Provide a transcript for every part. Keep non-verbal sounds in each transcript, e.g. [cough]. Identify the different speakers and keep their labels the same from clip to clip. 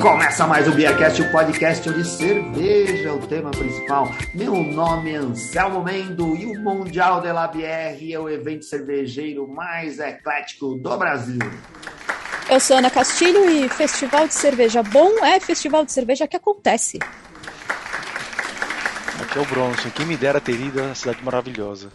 Speaker 1: começa mais o Beercast, o podcast de cerveja, o tema principal. Meu nome é Anselmo Mendo e o Mundial de la Bière é o evento cervejeiro mais eclético do Brasil.
Speaker 2: Eu sou Ana Castilho e festival de cerveja bom é festival de cerveja que acontece.
Speaker 3: Aqui é o Bronson, quem me dera ter ido a cidade maravilhosa.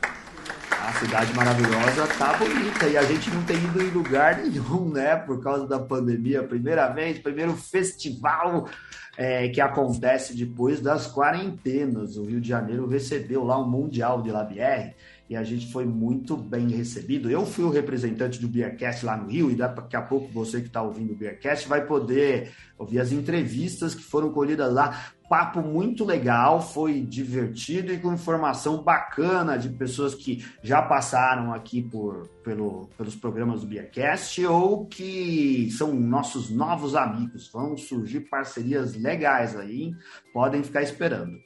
Speaker 1: A cidade maravilhosa tá bonita e a gente não tem ido em lugar nenhum, né? Por causa da pandemia. Primeira vez, primeiro festival é, que acontece depois das quarentenas. O Rio de Janeiro recebeu lá o Mundial de Labière e a gente foi muito bem recebido. Eu fui o representante do Beercast lá no Rio e daqui a pouco você que está ouvindo o Beercast vai poder ouvir as entrevistas que foram colhidas lá. Papo muito legal, foi divertido e com informação bacana de pessoas que já passaram aqui por, pelo, pelos programas do Beercast ou que são nossos novos amigos. Vão surgir parcerias legais aí, podem ficar esperando.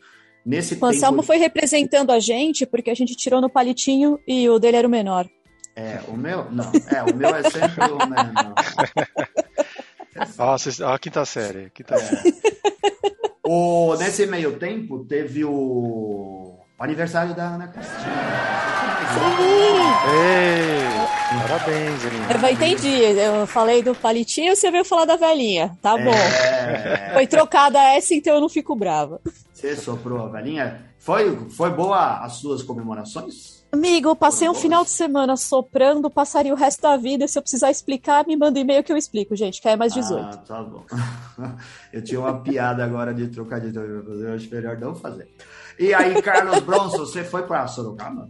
Speaker 2: Nesse o Anselmo tempo... foi representando a gente porque a gente tirou no palitinho e o dele era o menor.
Speaker 1: É, o meu? Não, é, o meu é sempre o menor. [laughs]
Speaker 3: Nossa, a quinta série. Quinta é. série.
Speaker 1: O, nesse meio tempo, teve o, o aniversário da Ana Cristina.
Speaker 3: Sim! Ei, parabéns,
Speaker 2: Aninha. Eu entendi. Eu falei do palitinho, você veio falar da velhinha. Tá bom. É... Foi trocada essa, então eu não fico brava.
Speaker 1: Você soprou a velhinha? Foi, foi boa as suas comemorações?
Speaker 2: Amigo, passei um final de semana soprando, passaria o resto da vida. Se eu precisar explicar, me manda um e-mail que eu explico, gente, que é mais 18. Ah,
Speaker 1: tá bom. [laughs] Eu tinha uma piada agora de trocadilho, eu acho melhor não fazer. E aí, Carlos Bronson, você foi para Sorocaba?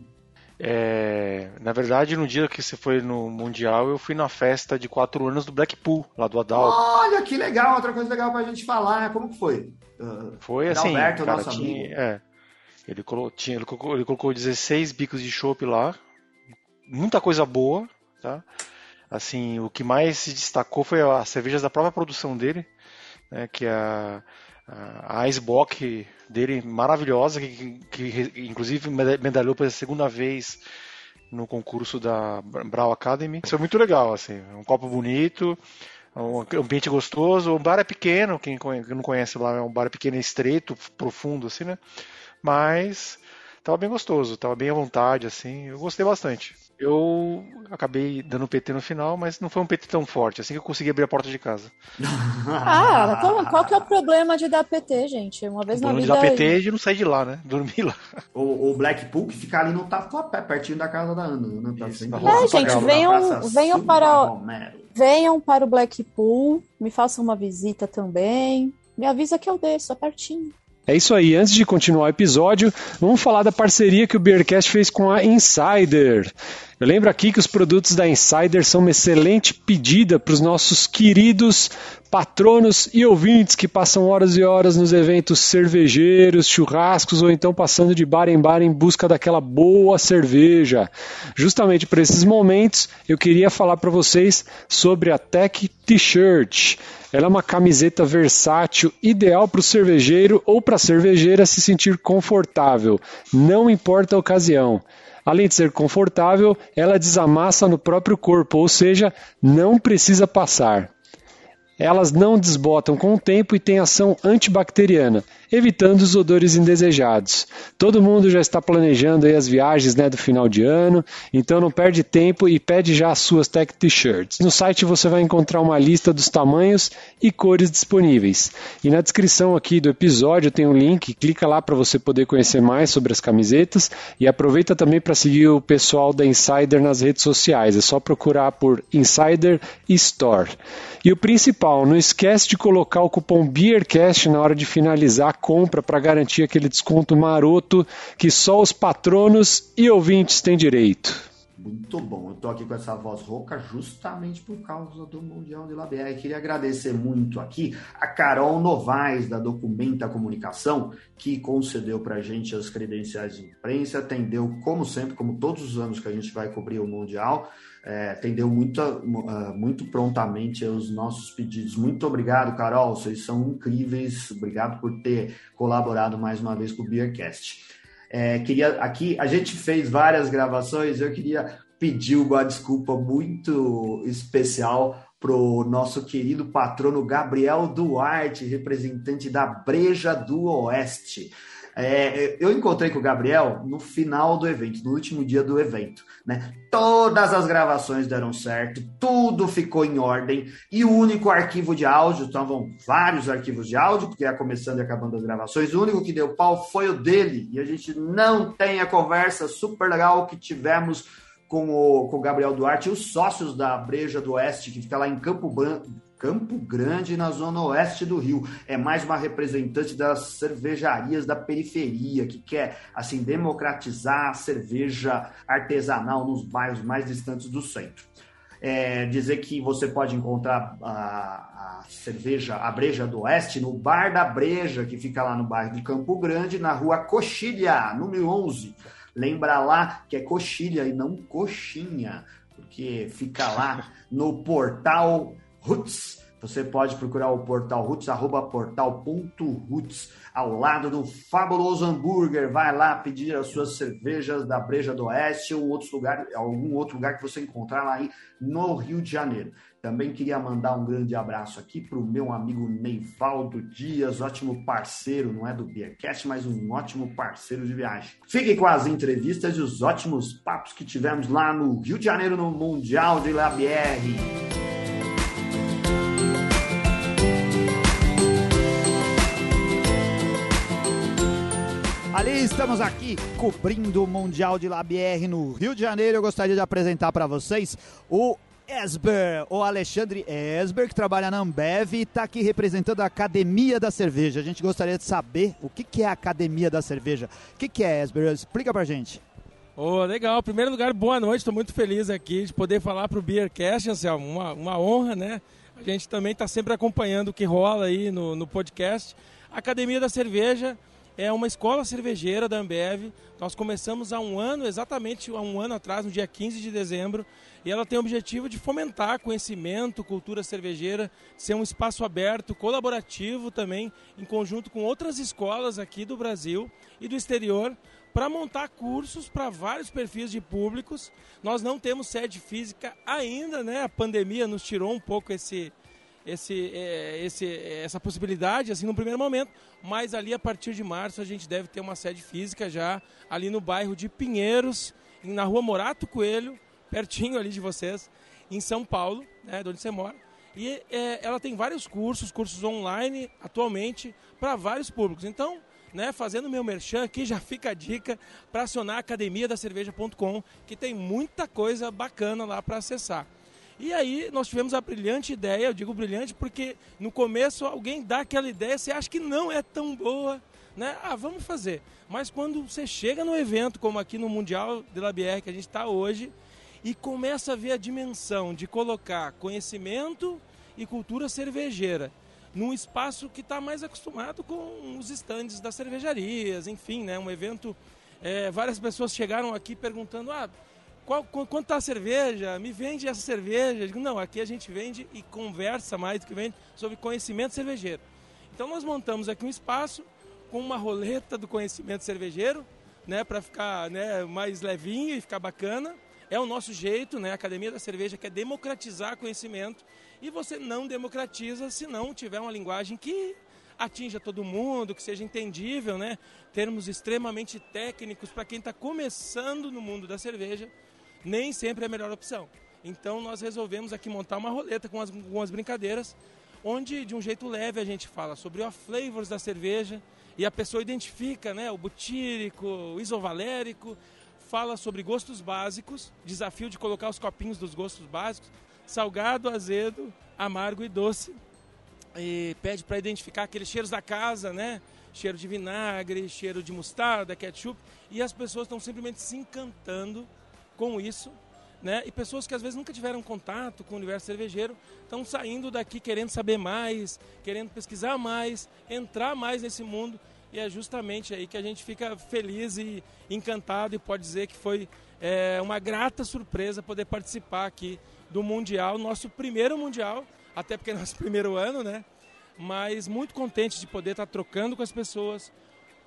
Speaker 3: É, na verdade, no dia que você foi no Mundial, eu fui na festa de quatro anos do Blackpool, lá do Adalto.
Speaker 1: Olha que legal, outra coisa legal pra gente falar. Como que foi?
Speaker 3: Foi assim, Alberto, cara, nosso tinha, amigo. É, ele, colocou, tinha, ele, colocou, ele colocou 16 bicos de chopp lá, muita coisa boa, tá? Assim, o que mais se destacou foi as cervejas da própria produção dele, né, que é a, a Icebox dele maravilhosa, que, que, que inclusive medalhou pela segunda vez no concurso da Brau Academy. Isso é muito legal, assim, um copo bonito, um ambiente gostoso. O bar é pequeno, quem não conhece lá, é um bar pequeno e estreito, profundo, assim, né? Mas tava bem gostoso, tava bem à vontade, assim. Eu gostei bastante. Eu acabei dando PT no final, mas não foi um PT tão forte, assim que eu consegui abrir a porta de casa. [laughs]
Speaker 2: ah, qual, qual que é o problema de dar PT, gente? Uma vez na vida...
Speaker 3: de dar PT é de não sair de lá, né? [laughs] Dormir lá.
Speaker 1: O, o Blackpool que fica ali no Tatuapé, pertinho da casa da Ana, né? Tá
Speaker 2: Isso, é, gente, venham, venham para... Venham para o Blackpool, me façam uma visita também. Me avisa que eu desço, é pertinho.
Speaker 4: É isso aí, antes de continuar o episódio, vamos falar da parceria que o Beercast fez com a Insider. Eu lembro aqui que os produtos da Insider são uma excelente pedida para os nossos queridos patronos e ouvintes que passam horas e horas nos eventos cervejeiros, churrascos ou então passando de bar em bar em busca daquela boa cerveja. Justamente para esses momentos, eu queria falar para vocês sobre a Tech T-shirt. Ela é uma camiseta versátil, ideal para o cervejeiro ou para a cervejeira se sentir confortável, não importa a ocasião. Além de ser confortável, ela desamassa no próprio corpo, ou seja, não precisa passar. Elas não desbotam com o tempo e têm ação antibacteriana, evitando os odores indesejados. Todo mundo já está planejando as viagens né, do final de ano, então não perde tempo e pede já as suas Tech T-shirts. No site você vai encontrar uma lista dos tamanhos e cores disponíveis. E na descrição aqui do episódio tem um link, clica lá para você poder conhecer mais sobre as camisetas e aproveita também para seguir o pessoal da Insider nas redes sociais. É só procurar por Insider Store. E o principal, não esquece de colocar o cupom BEERCAST na hora de finalizar compra para garantir aquele desconto maroto que só os patronos e ouvintes têm direito.
Speaker 1: Muito bom. Eu tô aqui com essa voz rouca justamente por causa do Mundial de Labé. Queria agradecer muito aqui a Carol Novaes, da Documenta Comunicação, que concedeu para a gente as credenciais de imprensa, atendeu, como sempre, como todos os anos que a gente vai cobrir o Mundial, é, atendeu muito, muito prontamente os nossos pedidos. Muito obrigado, Carol. Vocês são incríveis. Obrigado por ter colaborado mais uma vez com o Beercast. É, queria aqui, a gente fez várias gravações, eu queria pedir uma desculpa muito especial pro nosso querido patrono Gabriel Duarte, representante da Breja do Oeste. É, eu encontrei com o Gabriel no final do evento, no último dia do evento. Né? Todas as gravações deram certo, tudo ficou em ordem e o único arquivo de áudio, estavam vários arquivos de áudio, porque ia começando e acabando as gravações, o único que deu pau foi o dele e a gente não tem a conversa super legal que tivemos com o, com o Gabriel Duarte e os sócios da Breja do Oeste, que fica lá em Campo Branco Campo Grande, na zona oeste do Rio. É mais uma representante das cervejarias da periferia, que quer, assim, democratizar a cerveja artesanal nos bairros mais distantes do centro. É, dizer que você pode encontrar a, a, cerveja, a Breja do Oeste, no Bar da Breja, que fica lá no bairro de Campo Grande, na rua Coxilha, número 11. Lembra lá que é coxilha e não coxinha, porque fica lá no portal Roots. Você pode procurar o portal Roots, arroba portal.roots, ao lado do fabuloso hambúrguer. Vai lá pedir as suas cervejas da Breja do Oeste ou outros lugar, algum outro lugar que você encontrar lá aí no Rio de Janeiro. Também queria mandar um grande abraço aqui para o meu amigo Neivaldo Dias, ótimo parceiro, não é do Beercast, mas um ótimo parceiro de viagem. Fiquem com as entrevistas e os ótimos papos que tivemos lá no Rio de Janeiro no Mundial de La Bière. Ali estamos aqui cobrindo o Mundial de Labier no Rio de Janeiro. Eu gostaria de apresentar para vocês o Esber, o Alexandre Esber, que trabalha na Ambev e está aqui representando a Academia da Cerveja. A gente gostaria de saber o que, que é a Academia da Cerveja. O que, que é, Esber? Explica para gente.
Speaker 5: Oh, legal. Em primeiro lugar, boa noite. Estou muito feliz aqui de poder falar para o Beercast. Anselmo. Uma, uma honra, né? A gente também está sempre acompanhando o que rola aí no, no podcast. Academia da Cerveja é uma escola cervejeira da Ambev. Nós começamos há um ano, exatamente há um ano atrás, no dia 15 de dezembro, e ela tem o objetivo de fomentar conhecimento, cultura cervejeira, ser um espaço aberto, colaborativo também, em conjunto com outras escolas aqui do Brasil e do exterior, para montar cursos para vários perfis de públicos. Nós não temos sede física ainda, né? A pandemia nos tirou um pouco esse, esse, é, esse, essa possibilidade, assim, no primeiro momento, mas ali a partir de março a gente deve ter uma sede física já ali no bairro de Pinheiros, na rua Morato Coelho, pertinho ali de vocês, em São Paulo, né, de onde você mora. E é, ela tem vários cursos, cursos online atualmente, para vários públicos. Então, né, fazendo meu merchan aqui, já fica a dica para acionar a academia da cerveja.com, que tem muita coisa bacana lá para acessar. E aí nós tivemos a brilhante ideia, eu digo brilhante porque no começo alguém dá aquela ideia, você acha que não é tão boa, né? Ah, vamos fazer. Mas quando você chega no evento, como aqui no Mundial de la Bière que a gente está hoje, e começa a ver a dimensão de colocar conhecimento e cultura cervejeira num espaço que está mais acostumado com os estandes das cervejarias, enfim, né? Um evento. É, várias pessoas chegaram aqui perguntando: ah, qual, quanto está a cerveja? Me vende essa cerveja. Digo, não, aqui a gente vende e conversa mais do que vende sobre conhecimento cervejeiro. Então nós montamos aqui um espaço com uma roleta do conhecimento cervejeiro, né, para ficar né, mais levinho e ficar bacana. É o nosso jeito, né? A Academia da Cerveja quer democratizar conhecimento e você não democratiza se não tiver uma linguagem que atinja todo mundo, que seja entendível, né? Termos extremamente técnicos para quem está começando no mundo da cerveja nem sempre é a melhor opção. Então nós resolvemos aqui montar uma roleta com as, algumas brincadeiras, onde de um jeito leve a gente fala sobre os flavors da cerveja e a pessoa identifica né, o butírico, o isovalérico, fala sobre gostos básicos, desafio de colocar os copinhos dos gostos básicos, salgado, azedo, amargo e doce. E pede para identificar aqueles cheiros da casa, né? Cheiro de vinagre, cheiro de mostarda, ketchup. E as pessoas estão simplesmente se encantando com isso, né? E pessoas que às vezes nunca tiveram contato com o universo cervejeiro estão saindo daqui querendo saber mais, querendo pesquisar mais, entrar mais nesse mundo. E é justamente aí que a gente fica feliz e encantado e pode dizer que foi é, uma grata surpresa poder participar aqui do Mundial, nosso primeiro Mundial, até porque é nosso [laughs] primeiro ano, né? Mas muito contente de poder estar trocando com as pessoas,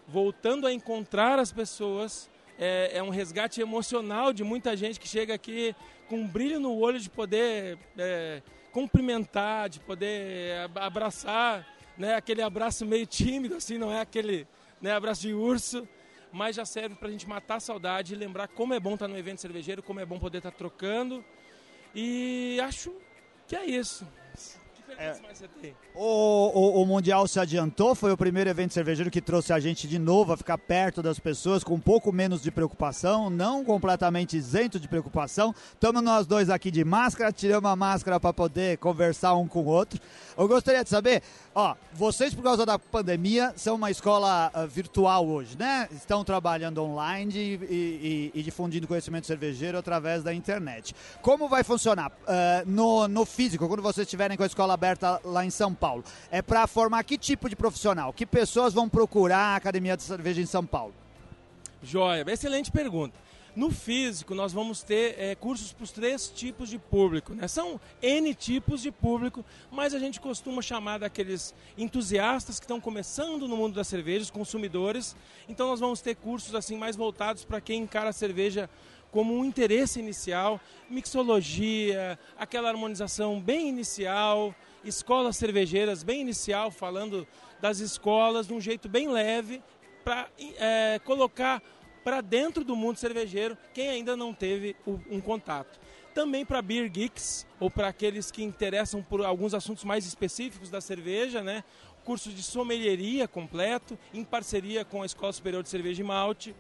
Speaker 5: voltando a encontrar as pessoas é, é, um resgate emocional de muita gente que chega aqui com um brilho no olho de poder é, cumprimentar, de poder abraçar, né? Aquele abraço meio tímido, assim, não é aquele né, abraço de urso, mas já serve para a gente matar a saudade e lembrar como é bom estar tá no evento cervejeiro, como é bom poder estar tá trocando. E acho que é isso.
Speaker 6: É, o, o, o, Mundial se adiantou, foi o primeiro evento cervejeiro que trouxe a gente de novo a ficar perto das pessoas com um pouco menos de preocupação, não completamente isento de preocupação. Estamos nós dois aqui de máscara, tiramos a máscara para poder conversar um com o outro. Eu gostaria de saber, ó, vocês por causa da pandemia são uma escola uh, virtual hoje, né? Estão trabalhando online e, e, e, difundindo conhecimento cervejeiro através da internet. Como vai funcionar uh, no, no físico, quando vocês estiverem com a escola aberta lá em São Paulo? É para formar que tipo de profissional? Que pessoas vão procurar a Academia de Cerveja em São Paulo?
Speaker 5: Joia, excelente pergunta. No físico, nós vamos ter é, cursos para os três tipos de público. Né? São N tipos de público, mas a gente costuma chamar daqueles entusiastas que estão começando no mundo da cerveja, os consumidores. Então, nós vamos ter cursos assim mais voltados para quem encara a cerveja como um interesse inicial, mixologia, aquela harmonização bem inicial, escolas cervejeiras bem inicial, falando das escolas de um jeito bem leve, para é, colocar para dentro do mundo cervejeiro quem ainda não teve um contato. Também para beer geeks ou para aqueles que interessam por alguns assuntos mais específicos da cerveja, né? Curso de sommelieria completo, em parceria com a Escola Superior de Cerveja e Malte.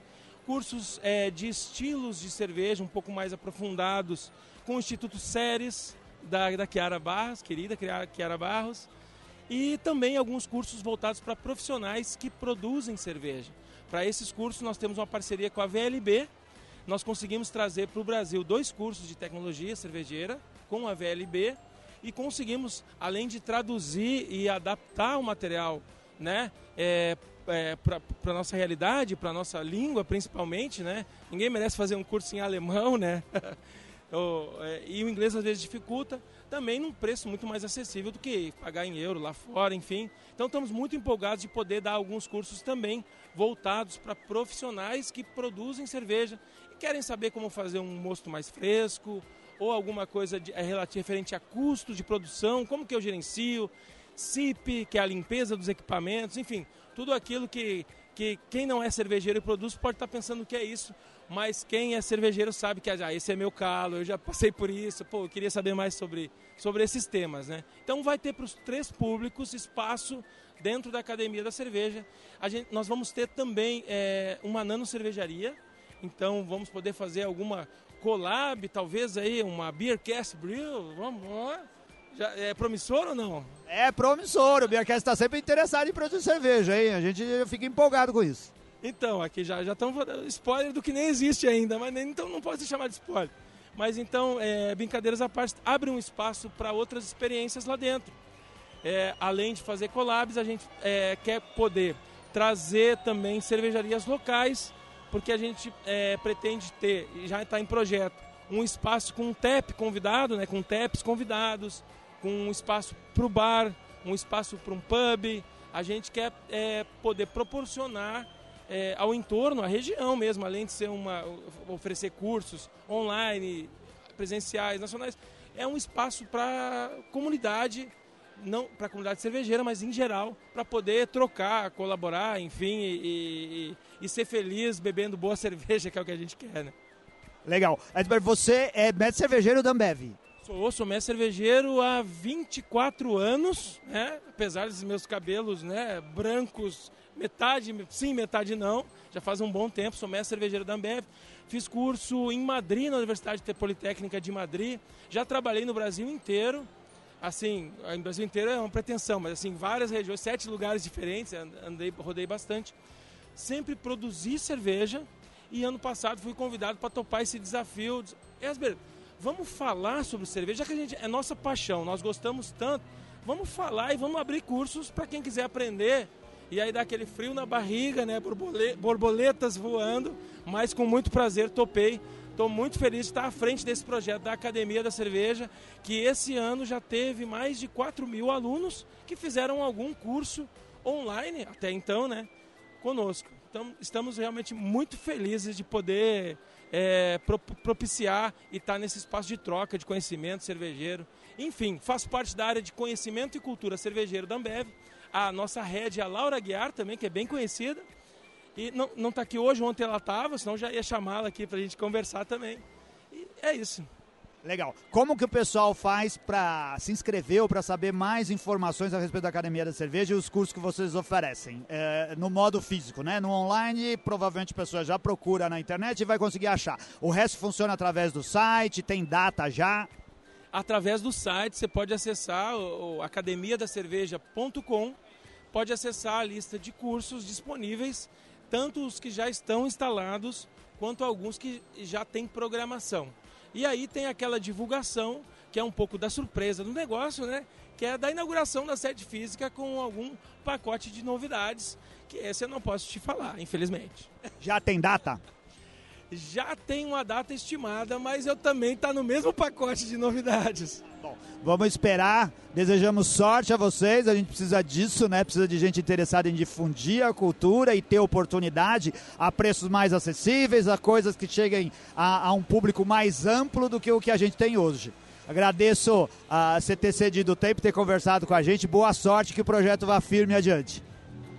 Speaker 5: Cursos é, de estilos de cerveja um pouco mais aprofundados com o Instituto Séries da, da Chiara Barros, querida Chiara Barros. E também alguns cursos voltados para profissionais que produzem cerveja. Para esses cursos, nós temos uma parceria com a VLB. Nós conseguimos trazer para o Brasil dois cursos de tecnologia cervejeira com a VLB e conseguimos, além de traduzir e adaptar o material né, é, é, para a nossa realidade, para a nossa língua principalmente, né? Ninguém merece fazer um curso em alemão, né? [laughs] É, e o inglês às vezes dificulta, também num preço muito mais acessível do que pagar em euro lá fora, enfim. Então estamos muito empolgados de poder dar alguns cursos também voltados para profissionais que produzem cerveja e querem saber como fazer um mosto mais fresco ou alguma coisa de, é, referente a custo de produção, como que eu gerencio, SIP, que é a limpeza dos equipamentos, enfim, tudo aquilo que, que quem não é cervejeiro e produz pode estar pensando que é isso, mas quem é cervejeiro sabe que ah, esse é meu calo, eu já passei por isso, pô, eu queria saber mais sobre, sobre esses temas, né? Então vai ter para os três públicos espaço dentro da Academia da Cerveja. A gente, nós vamos ter também é, uma nano cervejaria, então vamos poder fazer alguma collab, talvez aí uma Beercast Brew, vamos lá. Já, é promissor ou não?
Speaker 6: É promissor, o Beercast está sempre interessado em produzir cerveja, hein? A gente fica empolgado com isso.
Speaker 5: Então, aqui já já estão spoiler do que nem existe ainda, mas nem, então não pode se chamar de spoiler. Mas então, é, brincadeiras à parte, abre um espaço para outras experiências lá dentro. É, além de fazer collabs, a gente é, quer poder trazer também cervejarias locais, porque a gente é, pretende ter, já está em projeto, um espaço com um TEP convidado, né, com TEPs convidados, com um espaço para o bar, um espaço para um pub. A gente quer é, poder proporcionar é, ao entorno, à região mesmo, além de ser uma oferecer cursos online, presenciais, nacionais, é um espaço para comunidade, não para a comunidade cervejeira, mas em geral, para poder trocar, colaborar, enfim, e, e, e, ser feliz bebendo boa [laughs] cerveja, que é o que a gente quer, né?
Speaker 6: Legal. Edberto, você é mestre cervejeiro da Ambev.
Speaker 5: Sou, sou mestre cervejeiro há 24 anos, né? apesar dos meus cabelos né, brancos metade sim, metade não. Já faz um bom tempo, sou mestre cervejeiro da Ambev. Fiz curso em Madrid, na Universidade Politécnica de Madrid. Já trabalhei no Brasil inteiro. Assim, no Brasil inteiro é uma pretensão, mas assim, várias regiões, sete lugares diferentes, andei, rodei bastante. Sempre produzi cerveja e ano passado fui convidado para topar esse desafio. Esber, vamos falar sobre cerveja, já que a gente é nossa paixão, nós gostamos tanto. Vamos falar e vamos abrir cursos para quem quiser aprender e aí dá aquele frio na barriga, né? Borboletas voando, mas com muito prazer topei. Estou muito feliz de estar à frente desse projeto da Academia da Cerveja, que esse ano já teve mais de 4 mil alunos que fizeram algum curso online, até então, né? conosco. Então, estamos realmente muito felizes de poder é, propiciar e estar nesse espaço de troca de conhecimento cervejeiro. Enfim, faço parte da área de conhecimento e cultura cervejeiro da Ambev. A nossa head a Laura Guiar também, que é bem conhecida. E não está aqui hoje, ontem ela estava, senão já ia chamá-la aqui para a gente conversar também. E é isso.
Speaker 6: Legal. Como que o pessoal faz para se inscrever ou para saber mais informações a respeito da Academia da Cerveja e os cursos que vocês oferecem? É, no modo físico, né? No online, provavelmente a pessoa já procura na internet e vai conseguir achar. O resto funciona através do site, tem data já?
Speaker 5: Através do site, você pode acessar o, academiadacerveja.com, pode acessar a lista de cursos disponíveis, tanto os que já estão instalados, quanto alguns que já têm programação. E aí tem aquela divulgação, que é um pouco da surpresa do negócio, né? Que é da inauguração da sede física com algum pacote de novidades, que esse eu não posso te falar, infelizmente.
Speaker 6: Já tem data?
Speaker 5: Já tem uma data estimada, mas eu também está no mesmo pacote de novidades.
Speaker 6: Bom, vamos esperar. Desejamos sorte a vocês. A gente precisa disso, né? Precisa de gente interessada em difundir a cultura e ter oportunidade a preços mais acessíveis, a coisas que cheguem a, a um público mais amplo do que o que a gente tem hoje. Agradeço a você ter cedido o tempo, ter conversado com a gente. Boa sorte, que o projeto vá firme adiante.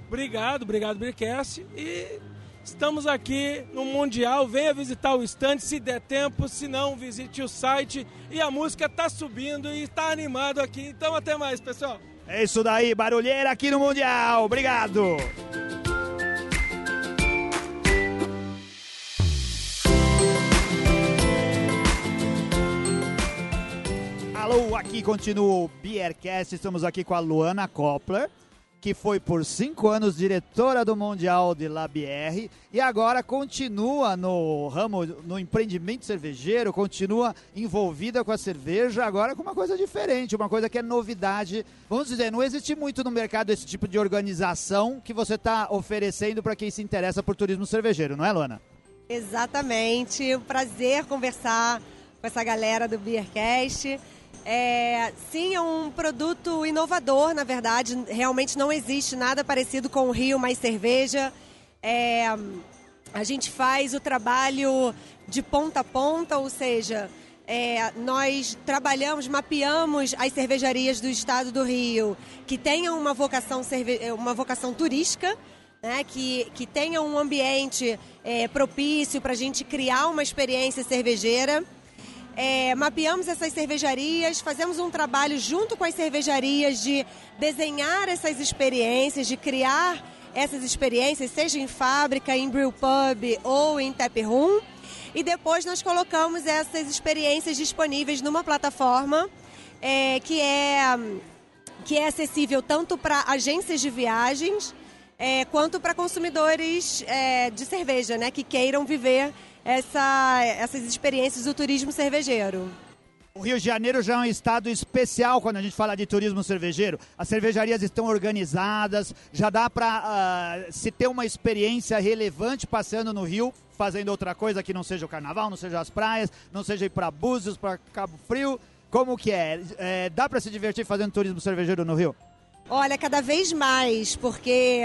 Speaker 5: Obrigado, obrigado, Bircast. E Estamos aqui no Mundial. Venha visitar o estande se der tempo, se não, visite o site. E a música está subindo e está animado aqui. Então, até mais, pessoal.
Speaker 6: É isso daí, barulheira aqui no Mundial. Obrigado. Alô, aqui continua o Beercast. Estamos aqui com a Luana Koppler que foi por cinco anos diretora do Mundial de Labier e agora continua no ramo, no empreendimento cervejeiro, continua envolvida com a cerveja, agora com uma coisa diferente, uma coisa que é novidade. Vamos dizer, não existe muito no mercado esse tipo de organização que você está oferecendo para quem se interessa por turismo cervejeiro, não é, Luana?
Speaker 7: Exatamente, um prazer conversar com essa galera do Beercast. É, sim, é um produto inovador, na verdade. Realmente não existe nada parecido com o Rio Mais Cerveja. É, a gente faz o trabalho de ponta a ponta, ou seja, é, nós trabalhamos, mapeamos as cervejarias do estado do Rio que tenham uma vocação, uma vocação turística, né, que, que tenham um ambiente é, propício para a gente criar uma experiência cervejeira é, mapeamos essas cervejarias, fazemos um trabalho junto com as cervejarias de desenhar essas experiências, de criar essas experiências, seja em fábrica, em brew pub ou em tap room. E depois nós colocamos essas experiências disponíveis numa plataforma é, que, é, que é acessível tanto para agências de viagens é, quanto para consumidores é, de cerveja, né, que queiram viver essa, essas experiências do turismo cervejeiro.
Speaker 6: O Rio de Janeiro já é um estado especial quando a gente fala de turismo cervejeiro. As cervejarias estão organizadas, já dá para uh, ah, se ter uma experiência relevante passeando no Rio, fazendo outra coisa que não seja o carnaval, não seja as praias, não seja ir para Búzios, para Cabo Frio. Como que é? é dá para se divertir fazendo turismo cervejeiro no Rio?
Speaker 7: Olha, cada vez mais, porque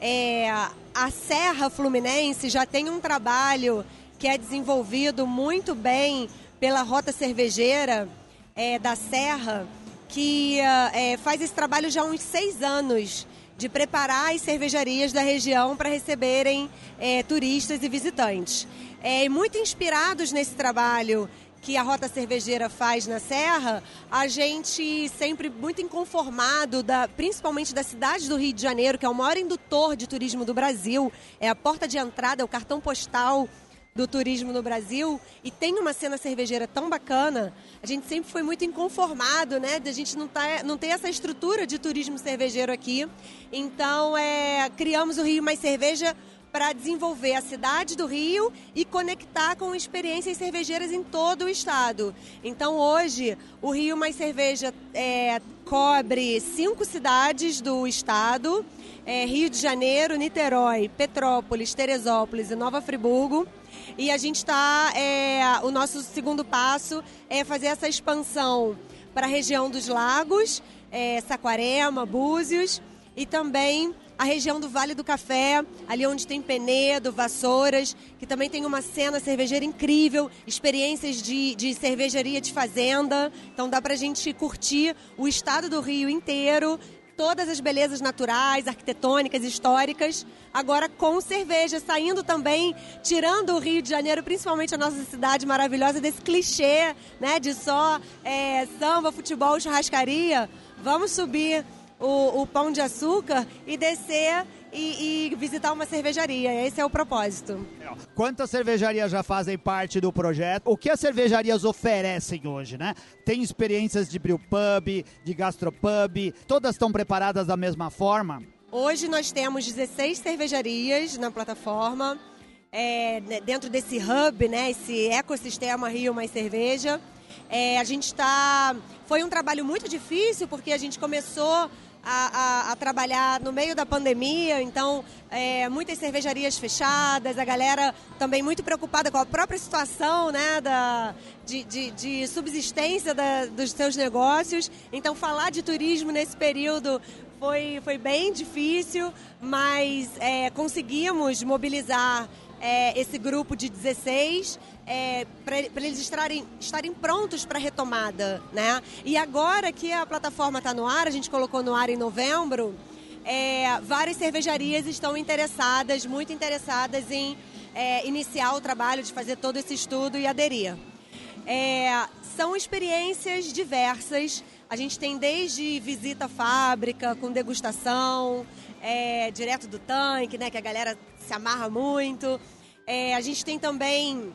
Speaker 7: é, a Serra Fluminense já tem um trabalho que é desenvolvido muito bem pela Rota Cervejeira é, da Serra, que é, faz esse trabalho já há uns seis anos de preparar as cervejarias da região para receberem é, turistas e visitantes. É, muito inspirados nesse trabalho que a Rota Cervejeira faz na Serra, a gente sempre muito inconformado, da, principalmente da cidade do Rio de Janeiro, que é o maior indutor de turismo do Brasil, é a porta de entrada, é o cartão postal do turismo no Brasil e tem uma cena cervejeira tão bacana, a gente sempre foi muito inconformado, né? A gente não, tá, não ter essa estrutura de turismo cervejeiro aqui. Então, é, criamos o Rio Mais Cerveja para desenvolver a cidade do Rio e conectar com experiências cervejeiras em todo o estado. Então, hoje, o Rio Mais Cerveja é, cobre cinco cidades do estado: é, Rio de Janeiro, Niterói, Petrópolis, Teresópolis e Nova Friburgo. E a gente está. É, o nosso segundo passo é fazer essa expansão para a região dos lagos, é, Saquarema, Búzios e também a região do Vale do Café, ali onde tem Penedo, Vassouras, que também tem uma cena cervejeira incrível, experiências de, de cervejaria de fazenda. Então dá pra gente curtir o estado do Rio inteiro, todas as belezas naturais, arquitetônicas, históricas, agora com cerveja, saindo também, tirando o Rio de Janeiro, principalmente a nossa cidade maravilhosa, desse clichê né, de só é, samba, futebol, churrascaria. Vamos subir o, o pão de açúcar e descer e, e, visitar uma cervejaria. Esse é o propósito.
Speaker 6: Quantas cervejarias já fazem parte do projeto? O que as cervejarias oferecem hoje, né? Tem experiências de brewpub, de gastropub, todas estão preparadas da mesma forma?
Speaker 7: Hoje nós temos 16 cervejarias na plataforma, é, né, dentro desse hub, né, esse ecossistema Rio Mais Cerveja. É, a gente está. Foi um trabalho muito difícil porque a gente começou a, a, a, trabalhar no meio da pandemia, então é, muitas cervejarias fechadas, a galera também muito preocupada com a própria situação né, da, de, de, de subsistência da, dos seus negócios. Então falar de turismo nesse período foi, foi bem difícil, mas é, conseguimos mobilizar é, esse grupo de 16 é, para eles estarem, estarem prontos para a retomada. Né? E agora que a plataforma está no ar, a gente colocou no ar em novembro, é, várias cervejarias estão interessadas, muito interessadas em é, iniciar o trabalho de fazer todo esse estudo e aderir. É, são experiências diversas. A gente tem desde visita à fábrica, com degustação, é, direto do tanque, né, que a galera se amarra muito. É, a gente tem também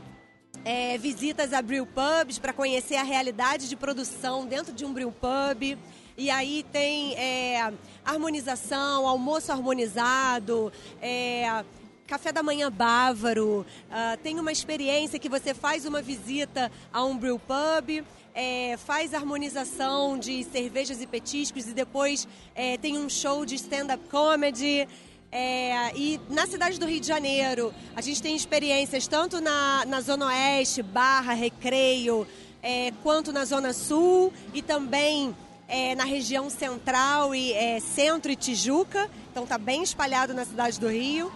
Speaker 7: é, visitas a brew pubs para conhecer a realidade de produção dentro de um brew pub. E aí tem é, harmonização, almoço harmonizado, é, café da manhã bávaro. Uh, tem uma experiência que você faz uma visita a um brew pub. É, faz harmonização de cervejas e petiscos e depois é, tem um show de stand-up comedy. É, e na cidade do Rio de Janeiro, a gente tem experiências tanto na, na Zona Oeste, Barra, Recreio, é, quanto na Zona Sul e também é, na região central e é, centro e Tijuca. Então está bem espalhado na cidade do Rio.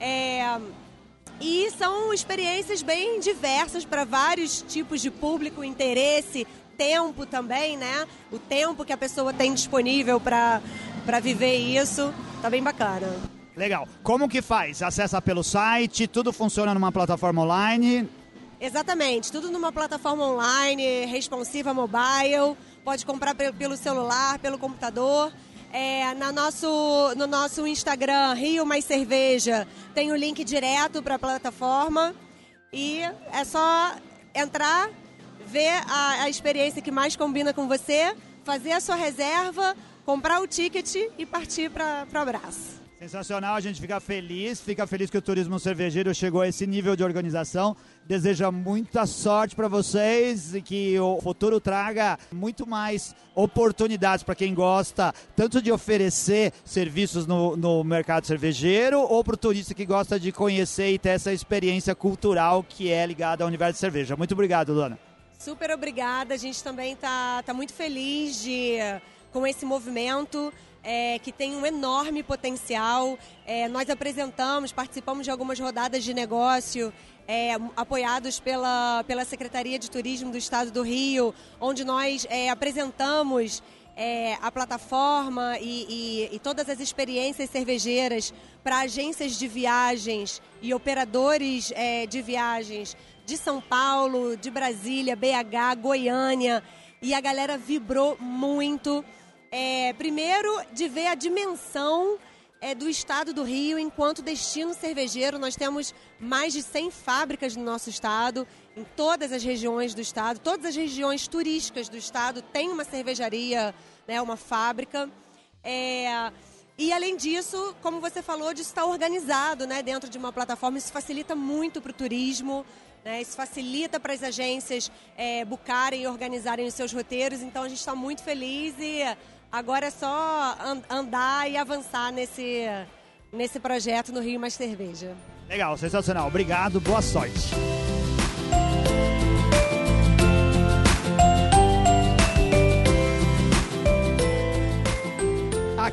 Speaker 7: É, e são experiências bem diversas para vários tipos de público, interesse, tempo também, né? O tempo que a pessoa tem disponível para viver isso. Tá bem bacana.
Speaker 6: Legal. Como que faz? Acessa pelo site, tudo funciona numa plataforma online?
Speaker 7: Exatamente, tudo numa plataforma online, responsiva mobile, pode comprar pelo celular, pelo computador. É, na nosso, no nosso Instagram, Rio Mais Cerveja, tem o link direto para a plataforma e é só entrar, ver a, a experiência que mais combina com você, fazer a sua reserva, comprar o ticket e partir para o abraço.
Speaker 6: Sensacional, a gente fica feliz, fica feliz que o turismo cervejeiro chegou a esse nível de organização. Deseja muita sorte para vocês e que o futuro traga muito mais oportunidades para quem gosta tanto de oferecer serviços no, no mercado cervejeiro ou para o turista que gosta de conhecer e ter essa experiência cultural que é ligada ao universo de cerveja. Muito obrigado, Luana.
Speaker 7: Super obrigada. A gente também está tá muito feliz de com esse movimento é, que tem um enorme potencial. É, nós apresentamos, participamos de algumas rodadas de negócio é, apoiados pela, pela Secretaria de Turismo do Estado do Rio, onde nós é, apresentamos é, a plataforma e, e, e, todas as experiências cervejeiras para agências de viagens e operadores é, de viagens de São Paulo, de Brasília, BH, Goiânia. E a galera vibrou muito. É, primeiro, de ver a dimensão é, do estado do Rio enquanto destino cervejeiro. Nós temos mais de 100 fábricas no nosso estado, em todas as regiões do estado. Todas as regiões turísticas do estado têm uma cervejaria, né, uma fábrica. É, e além disso, como você falou, de estar organizado né, dentro de uma plataforma, isso facilita muito para o turismo. Né, isso facilita para as agências é, bucarem e organizarem os seus roteiros, então a gente está muito feliz e Agora é só andar e avançar nesse, nesse projeto no Rio Mais Cerveja.
Speaker 6: Legal, sensacional. Obrigado, boa sorte.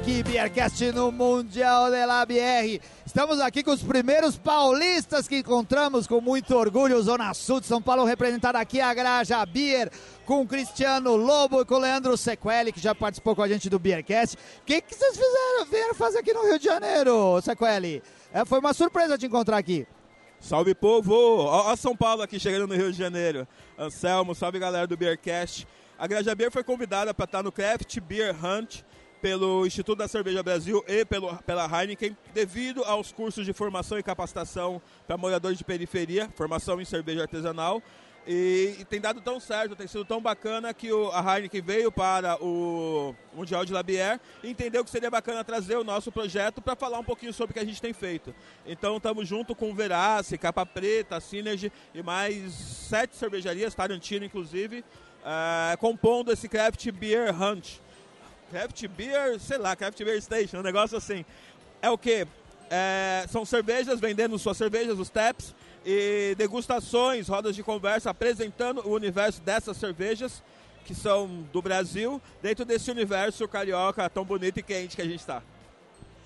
Speaker 6: aqui, Beercast no Mundial de la BR. Estamos aqui com os primeiros paulistas que encontramos com muito orgulho. Zona Sul de São Paulo, representada aqui a Graja Beer, com o Cristiano Lobo e com o Leandro Sequeli, que já participou com a gente do Beercast. O que, que vocês fizeram, vieram fazer aqui no Rio de Janeiro, Sequeli? É, foi uma surpresa te encontrar aqui.
Speaker 8: Salve povo! Ó, ó, São Paulo aqui chegando no Rio de Janeiro. Anselmo, salve galera do Beercast. A Graja Beer foi convidada para estar no Craft Beer Hunt pelo Instituto da Cerveja Brasil e pelo, pela Heineken, devido aos cursos de formação e capacitação para moradores de periferia, formação em cerveja artesanal. E, e, tem dado tão certo, tem sido tão bacana que o, a Heineken veio para o Mundial de Labier e entendeu que seria bacana trazer o nosso projeto para falar um pouquinho sobre o que a gente tem feito. Então estamos junto com Verace, Capa Preta, Synergy e mais sete cervejarias, Tarantino inclusive, uh, compondo esse Craft Beer Hunt. Craft Beer, sei lá, Craft Beer Station, um negócio assim. É o que? É, são cervejas, vendendo suas cervejas, os taps, e degustações, rodas de conversa, apresentando o universo dessas cervejas, que são do Brasil, dentro desse universo carioca tão bonito e quente que a gente está.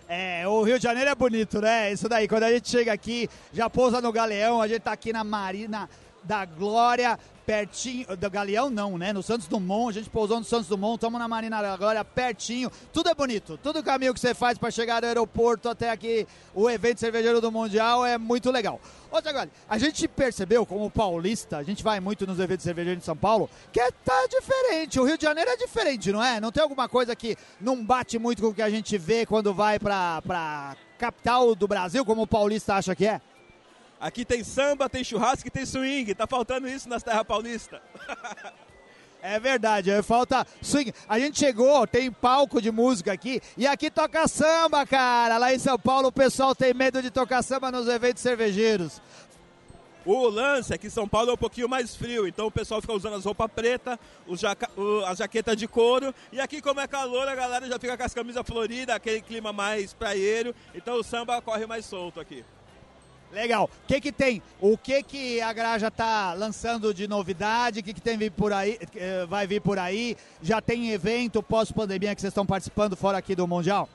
Speaker 6: É, o Rio de Janeiro é bonito, né? Isso daí, quando a gente chega aqui, já pousa no Galeão, a gente tá aqui na Marina da Glória, pertinho, do Galeão não, né? No Santos Dumont, a gente pousou no Santos Dumont, estamos na Marina da Glória, pertinho. Tudo é bonito, todo o caminho que você faz para chegar do aeroporto até aqui, o evento cervejeiro do Mundial é muito legal. Outra coisa, a gente percebeu como paulista, a gente vai muito nos eventos cervejeiros de São Paulo, que é, tá diferente. O Rio de Janeiro é diferente, não é? Não tem alguma coisa que não bate muito com o que a gente vê quando vai pra, pra capital do Brasil, como o paulista acha que é?
Speaker 8: Aqui tem samba, tem churrasco e tem swing. Tá faltando isso nas terras paulistas. [laughs]
Speaker 6: É verdade, falta swing. A gente chegou, tem palco de música aqui e aqui toca samba, cara. Lá em São Paulo o pessoal tem medo de tocar samba nos eventos cervejeiros.
Speaker 8: O lance é que São Paulo é um pouquinho mais frio, então o pessoal fica usando as roupas pretas, jaca a jaqueta de couro. E aqui, como é calor, a galera já fica com as camisas floridas, aquele clima mais praieiro. Então o samba corre mais solto aqui.
Speaker 6: Legal. O que que tem? O que que a Graja tá lançando de novidade? O que que tem vir por aí? Eh, vai vir por aí? Já tem evento pós-pandemia que vocês estão participando fora aqui do Mundial?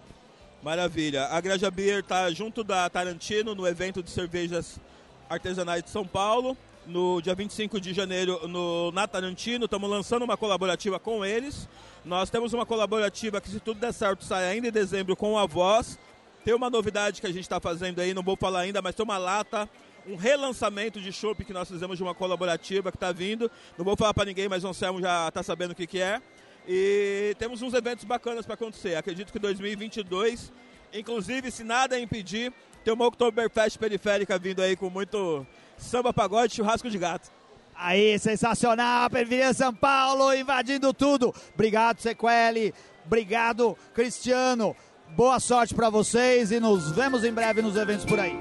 Speaker 8: Maravilha. A Graja Beer tá junto da Tarantino no evento de cervejas artesanais de São Paulo. No dia 25 de janeiro, no, na Tarantino, estamos lançando uma colaborativa com eles. Nós temos uma colaborativa que, se tudo der certo, sai ainda em dezembro com a Voz tem uma novidade que a gente está fazendo aí, não vou falar ainda, mas tem uma lata, um relançamento de chopp que nós fizemos de uma colaborativa que está vindo. Não vou falar para ninguém, mas o Anselmo já está sabendo o que, que é. E temos uns eventos bacanas para acontecer. Acredito que 2022, inclusive, se nada impedir, tem uma Oktoberfest periférica vindo aí com muito samba, pagode, churrasco de gato.
Speaker 6: Aí, sensacional, Periferia São Paulo invadindo tudo. Obrigado, Sequeli. Obrigado, Cristiano. Boa sorte para vocês e nos vemos em breve nos eventos por aí.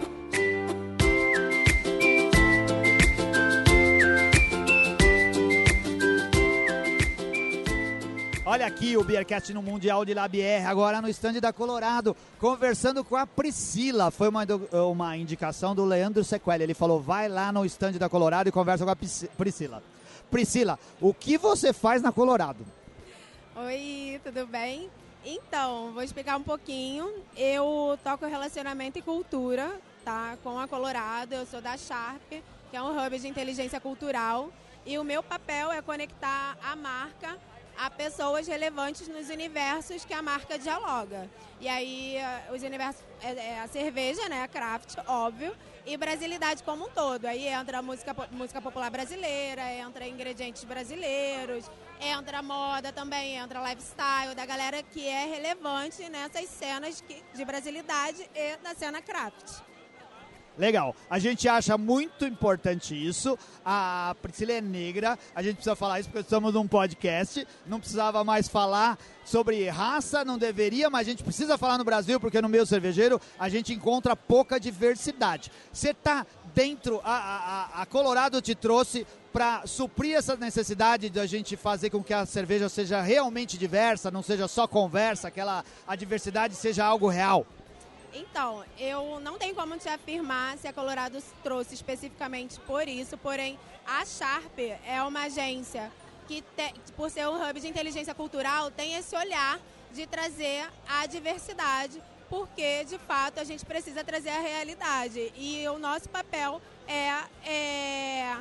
Speaker 6: Olha aqui o Beercast no Mundial de Labier, agora no estande da Colorado, conversando com a Priscila. Foi uma, uma indicação do Leandro Sequelli. Ele falou: vai lá no estande da Colorado e conversa com a Priscila. Priscila, o que você faz na Colorado?
Speaker 9: Oi, tudo bem? Então, vou explicar um pouquinho. Eu toco relacionamento e cultura, tá? Com a Colorado, eu sou da Sharp, que é um hub de inteligência cultural. E o meu papel é conectar a marca a pessoas relevantes nos universos que a marca dialoga. E aí, eh, os universos, é, é a cerveja, né, a craft, óbvio, e brasilidade como um todo. Aí entra a música, música popular brasileira, entra ingredientes brasileiros, entra moda também, entra lifestyle da galera que é relevante nessas cenas de brasilidade e da cena craft.
Speaker 6: Legal. A gente acha muito importante isso. A Priscila é negra. A gente precisa falar isso porque estamos num podcast. Não precisava mais falar sobre raça, não deveria, mas a gente precisa falar no Brasil porque no meio cervejeiro a gente encontra pouca diversidade. Você está dentro, a, a, a Colorado te trouxe para suprir essa necessidade de a gente fazer com que a cerveja seja realmente diversa, não seja só conversa, aquela a diversidade seja algo real.
Speaker 9: Então, eu não tenho como te afirmar se a Colorado trouxe especificamente por isso, porém a Sharp é uma agência que, te, por ser um hub de inteligência cultural, tem esse olhar de trazer a diversidade, porque de fato a gente precisa trazer a realidade. E o nosso papel é, é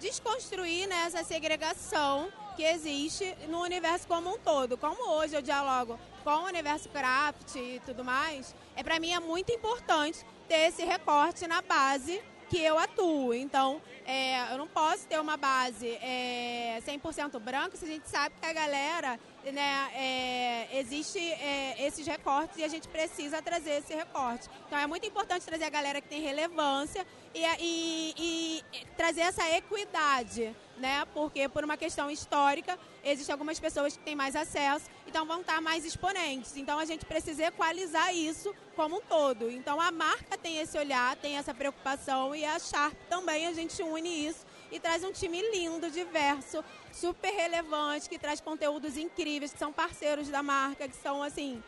Speaker 9: desconstruir né, essa segregação que existe no universo como um todo. Como hoje eu dialogo com o universo craft e tudo mais, é para mim é muito importante ter esse recorte na base que eu atuo. Então, é, eu não posso ter uma base é, 100% branca se a gente sabe que a galera, né, é, existe é, esses recortes e a gente precisa trazer esse recorte. Então, é muito importante trazer a galera que tem relevância e, e, e trazer essa equidade, né? Porque por uma questão histórica, existem algumas pessoas que têm mais acesso, então vão estar mais exponentes. Então a gente precisa equalizar isso como um todo. Então a marca tem esse olhar, tem essa preocupação e a Sharp também a gente une isso e traz um time lindo, diverso, super relevante, que traz conteúdos incríveis, que são parceiros da marca, que são assim,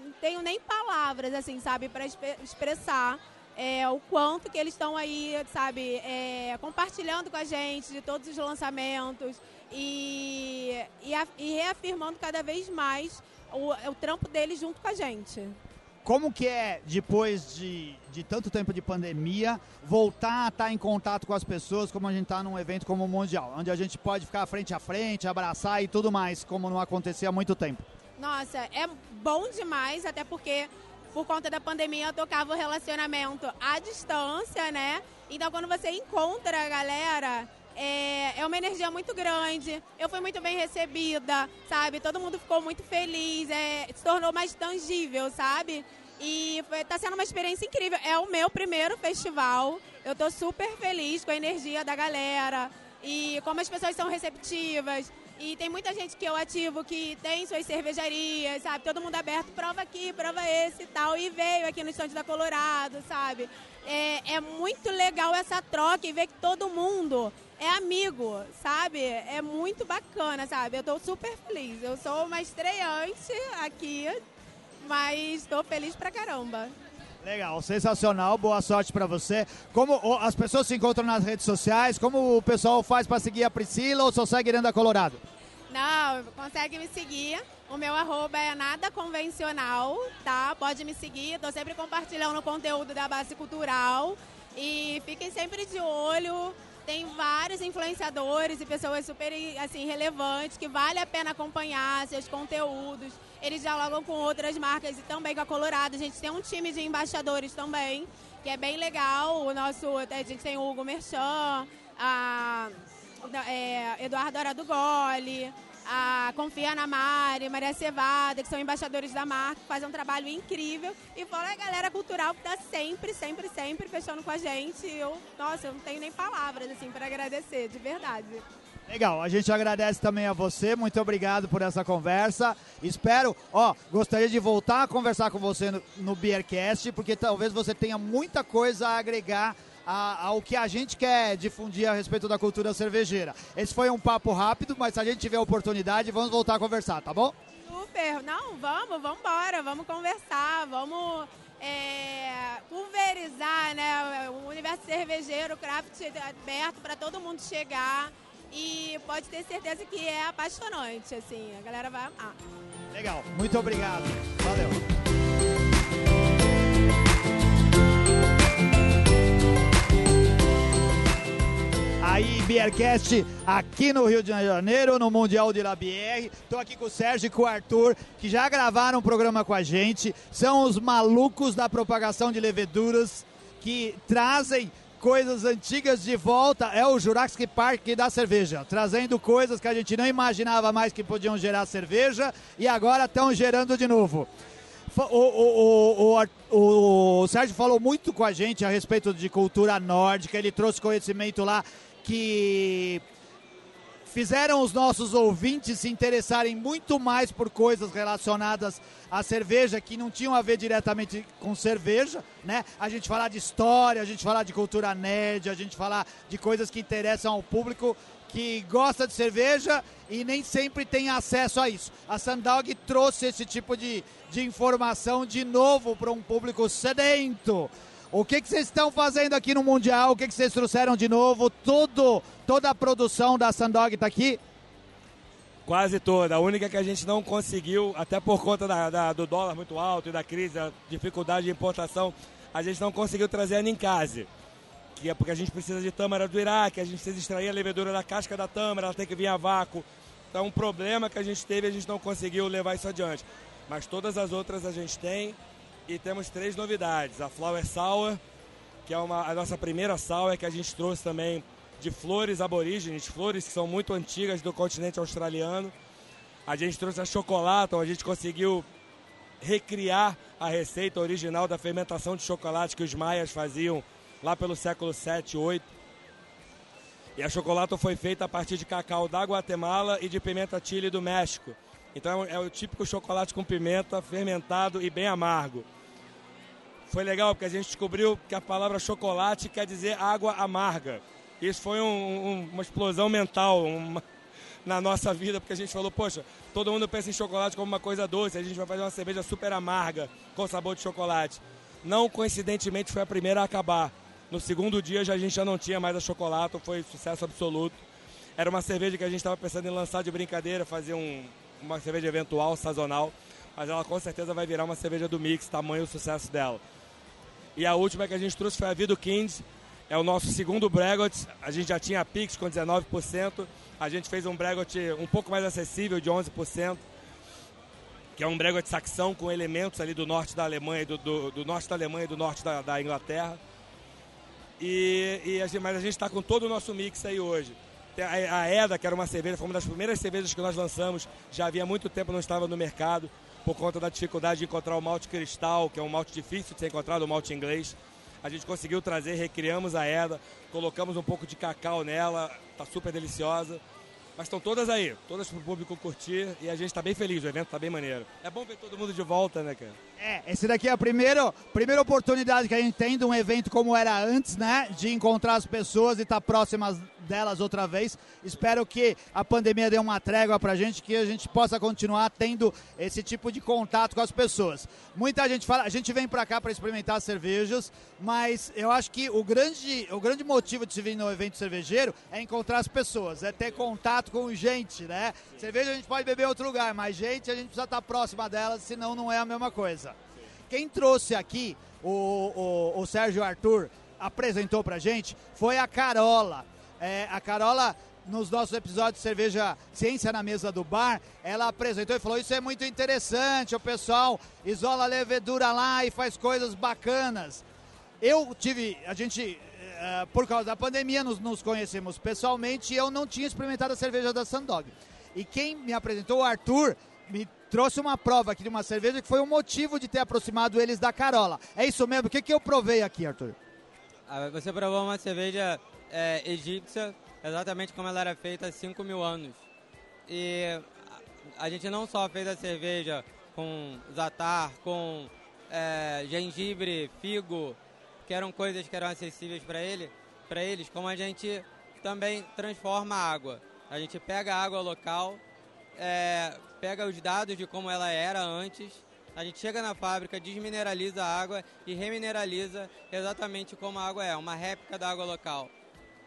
Speaker 9: não tenho nem palavras assim, sabe, para expressar é, o quanto que eles estão aí, sabe, é, compartilhando com a gente de todos os lançamentos e, e, a, e reafirmando cada vez mais o, o trampo deles junto com a gente.
Speaker 6: Como que é, depois de, de tanto tempo de pandemia, voltar a estar em contato com as pessoas, como a gente está num evento como o Mundial, onde a gente pode ficar frente a frente, abraçar e tudo mais, como não acontecia há muito tempo?
Speaker 9: Nossa, é bom demais, até porque por conta da pandemia, eu tocava o relacionamento à distância, né? Então, quando você encontra a galera, é, é, uma energia muito grande. Eu fui muito bem recebida, sabe? Todo mundo ficou muito feliz, é, se tornou mais tangível, sabe? E foi, tá sendo uma experiência incrível. É o meu primeiro festival. Eu tô super feliz com a energia da galera e como as pessoas são receptivas. E tem muita gente que eu ativo que tem suas cervejarias, sabe? Todo mundo aberto, prova aqui, prova esse e tal. E veio aqui no estande da Colorado, sabe? É, é muito legal essa troca e ver que todo mundo é amigo, sabe? É muito bacana, sabe? Eu tô super feliz. Eu sou uma estreante aqui, mas estou feliz pra caramba.
Speaker 6: Legal, sensacional, boa sorte para você. Como as pessoas se encontram nas redes sociais, como o pessoal faz para seguir a Priscila ou só segue dentro da Colorado?
Speaker 9: Não, consegue me seguir. O meu arroba é nada convencional, tá? Pode me seguir, tô sempre compartilhando conteúdo da base cultural. E fiquem sempre de olho. Tem vários influenciadores e pessoas super assim, relevantes que vale a pena acompanhar seus conteúdos eles dialogam com outras marcas e também com a Colorado. A gente tem um time de embaixadores também, que é bem legal. O nosso, a gente tem o Hugo Merchan, a é, Eduardo Arado Gole, a Confia na Mari, Maria Cevada, que são embaixadores da marca, fazem um trabalho incrível. E fora a galera cultural que está sempre, sempre, sempre fechando com a gente. Eu, nossa, eu não tenho nem palavras assim para agradecer, de verdade.
Speaker 6: Legal, a gente agradece também a você, muito obrigado por essa conversa. Espero, ó, gostaria de voltar a conversar com você no, no Beercast, porque talvez você tenha muita coisa a agregar a, ao que a gente quer difundir a respeito da cultura cervejeira. Esse foi um papo rápido, mas se a gente tiver oportunidade, vamos voltar a conversar, tá bom?
Speaker 9: Super, não, vamos, vamos embora, vamos conversar, vamos é, pulverizar, né, o universo cervejeiro, o craft aberto para todo mundo chegar. E pode ter certeza que é apaixonante, assim, a galera vai amar.
Speaker 6: Legal, muito obrigado. Valeu. Aí, Beercast, aqui no Rio de Janeiro, no Mundial de La Bière. Estou aqui com o Sérgio e com o Arthur, que já gravaram um programa com a gente. São os malucos da propagação de leveduras que trazem coisas antigas de volta é o Jurassic Park da cerveja, trazendo coisas que a gente não imaginava mais que podiam gerar cerveja e agora estão gerando de novo. O, o, o, o, Sérgio falou muito com a gente a respeito de cultura nórdica, ele trouxe conhecimento lá que fizeram os nossos ouvintes se interessarem muito mais por coisas relacionadas à cerveja que não tinham a ver diretamente com cerveja, né? A gente falar de história, a gente falar de cultura nerd, a gente falar de coisas que interessam ao público que gosta de cerveja e nem sempre tem acesso a isso. A Sandog trouxe esse tipo de, de informação de novo para um público sedento. O que, que vocês estão fazendo aqui no Mundial? O que, que vocês trouxeram de novo? Tudo, toda a produção da Sandog está aqui?
Speaker 10: Quase toda. A única que a gente não conseguiu, até por conta da, da, do dólar muito alto e da crise, da dificuldade de importação, a gente não conseguiu trazer a Ninkase. Que é porque a gente precisa de tâmara do Iraque, a gente precisa extrair a levedura da casca da tâmara, ela tem que vir a vácuo. Então, um problema que a gente teve, a gente não conseguiu levar isso adiante. Mas todas as outras a gente tem e temos três novidades. A Flower Sour, que é uma, a nossa primeira sour que a gente trouxe também de flores aborígenes, flores que são muito antigas do continente australiano. A gente trouxe a chocolate, a gente conseguiu recriar a receita original da fermentação de chocolate que os maias faziam lá pelo século 7, 8. E a chocolate foi feita a partir de cacau da Guatemala e de pimenta chile do México. Então é o típico chocolate com pimenta fermentado e bem amargo. Foi legal porque a gente descobriu que a palavra chocolate quer dizer água amarga. Isso foi um, um, uma explosão mental uma, na nossa vida, porque a gente falou, poxa, todo mundo pensa em chocolate como uma coisa doce, a gente vai fazer uma cerveja super amarga com sabor de chocolate. Não coincidentemente foi a primeira a acabar. No segundo dia já, a gente já não tinha mais a chocolate, foi sucesso absoluto. Era uma cerveja que a gente estava pensando em lançar de brincadeira, fazer um, uma cerveja eventual, sazonal, mas ela com certeza vai virar uma cerveja do mix, tamanho o sucesso dela. E a última que a gente trouxe foi a Vido Kings, é o nosso segundo Bregot. A gente já tinha a Pix com 19%. A gente fez um Bregot um pouco mais acessível, de 11%, que é um Bregot saxão com elementos ali do norte da Alemanha, do, do, do norte da Alemanha e do norte da, da Inglaterra. E, e a gente, mas a gente está com todo o nosso mix aí hoje. A, a EDA, que era uma cerveja, foi uma das primeiras cervejas que nós lançamos, já havia muito tempo não estava no mercado, por conta da dificuldade de encontrar o malte cristal, que é um malte difícil de ser encontrado, o malte inglês. A gente conseguiu trazer, recriamos a Eda, colocamos um pouco de cacau nela, tá super deliciosa. Mas estão todas aí, todas para o público curtir e a gente está bem feliz, o evento está bem maneiro. É bom ver todo mundo de volta, né, cara?
Speaker 6: É, esse daqui é a primeira, primeira oportunidade que a gente tem de um evento como era antes, né? De encontrar as pessoas e estar tá próximas delas outra vez. Espero que a pandemia dê uma trégua pra gente, que a gente possa continuar tendo esse tipo de contato com as pessoas. Muita gente fala, a gente vem para cá para experimentar cervejas, mas eu acho que o grande, o grande motivo de se vir no evento cervejeiro é encontrar as pessoas, é ter contato com gente, né? Cerveja a gente pode beber em outro lugar, mas gente a gente precisa estar próxima delas, senão não é a mesma coisa. Quem trouxe aqui o, o, o Sérgio Arthur apresentou pra gente foi a Carola. É, a Carola, nos nossos episódios de Cerveja Ciência na Mesa do Bar, ela apresentou e falou: Isso é muito interessante, o pessoal isola a levedura lá e faz coisas bacanas. Eu tive, a gente, uh, por causa da pandemia, nos, nos conhecemos pessoalmente e eu não tinha experimentado a cerveja da Sandog. E quem me apresentou, o Arthur, me trouxe uma prova aqui de uma cerveja que foi o motivo de ter aproximado eles da Carola. É isso mesmo? O que, que eu provei aqui, Arthur?
Speaker 11: Ah, você provou uma cerveja é, egípcia, exatamente como ela era feita há 5 mil anos. E a gente não só fez a cerveja com zatar, com é, gengibre, figo, que eram coisas que eram acessíveis para ele, para eles, como a gente também transforma a água. A gente pega a água local, é, pega os dados de como ela era antes, a gente chega na fábrica, desmineraliza a água e remineraliza exatamente como a água é, uma réplica da água local.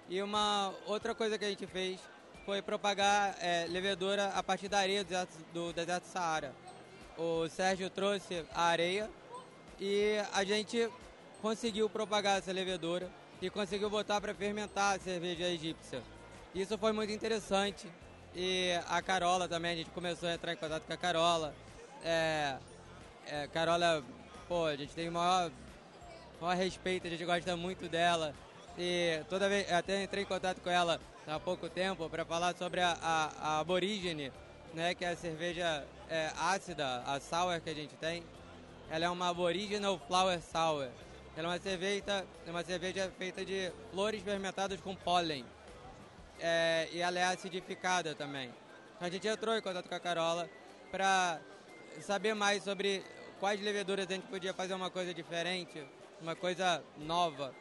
Speaker 11: E uma outra coisa que a gente fez foi propagar é, levedura a partir da areia do deserto, do deserto Saara. O Sérgio trouxe a areia e a gente conseguiu propagar essa levedura e conseguiu botar para fermentar a cerveja egípcia. Isso foi muito interessante. E a Carola também, a gente começou a entrar em contato com a Carola. É, é, Carola, pô, a gente tem o maior, maior respeito, a gente gosta muito dela. E toda vez, até entrei em contato com ela há pouco tempo para falar sobre a, a, a, aborígene, né, que é a cerveja é, ácida, a sour que a gente tem. Ela é uma Aboriginal Flower Sour. Ela é uma cerveja, é uma cerveja feita de flores fermentadas com pólen. É, e ela é acidificada também. A gente entrou em contato com a Carola para saber mais sobre quais leveduras a gente podia fazer uma coisa diferente, uma coisa nova.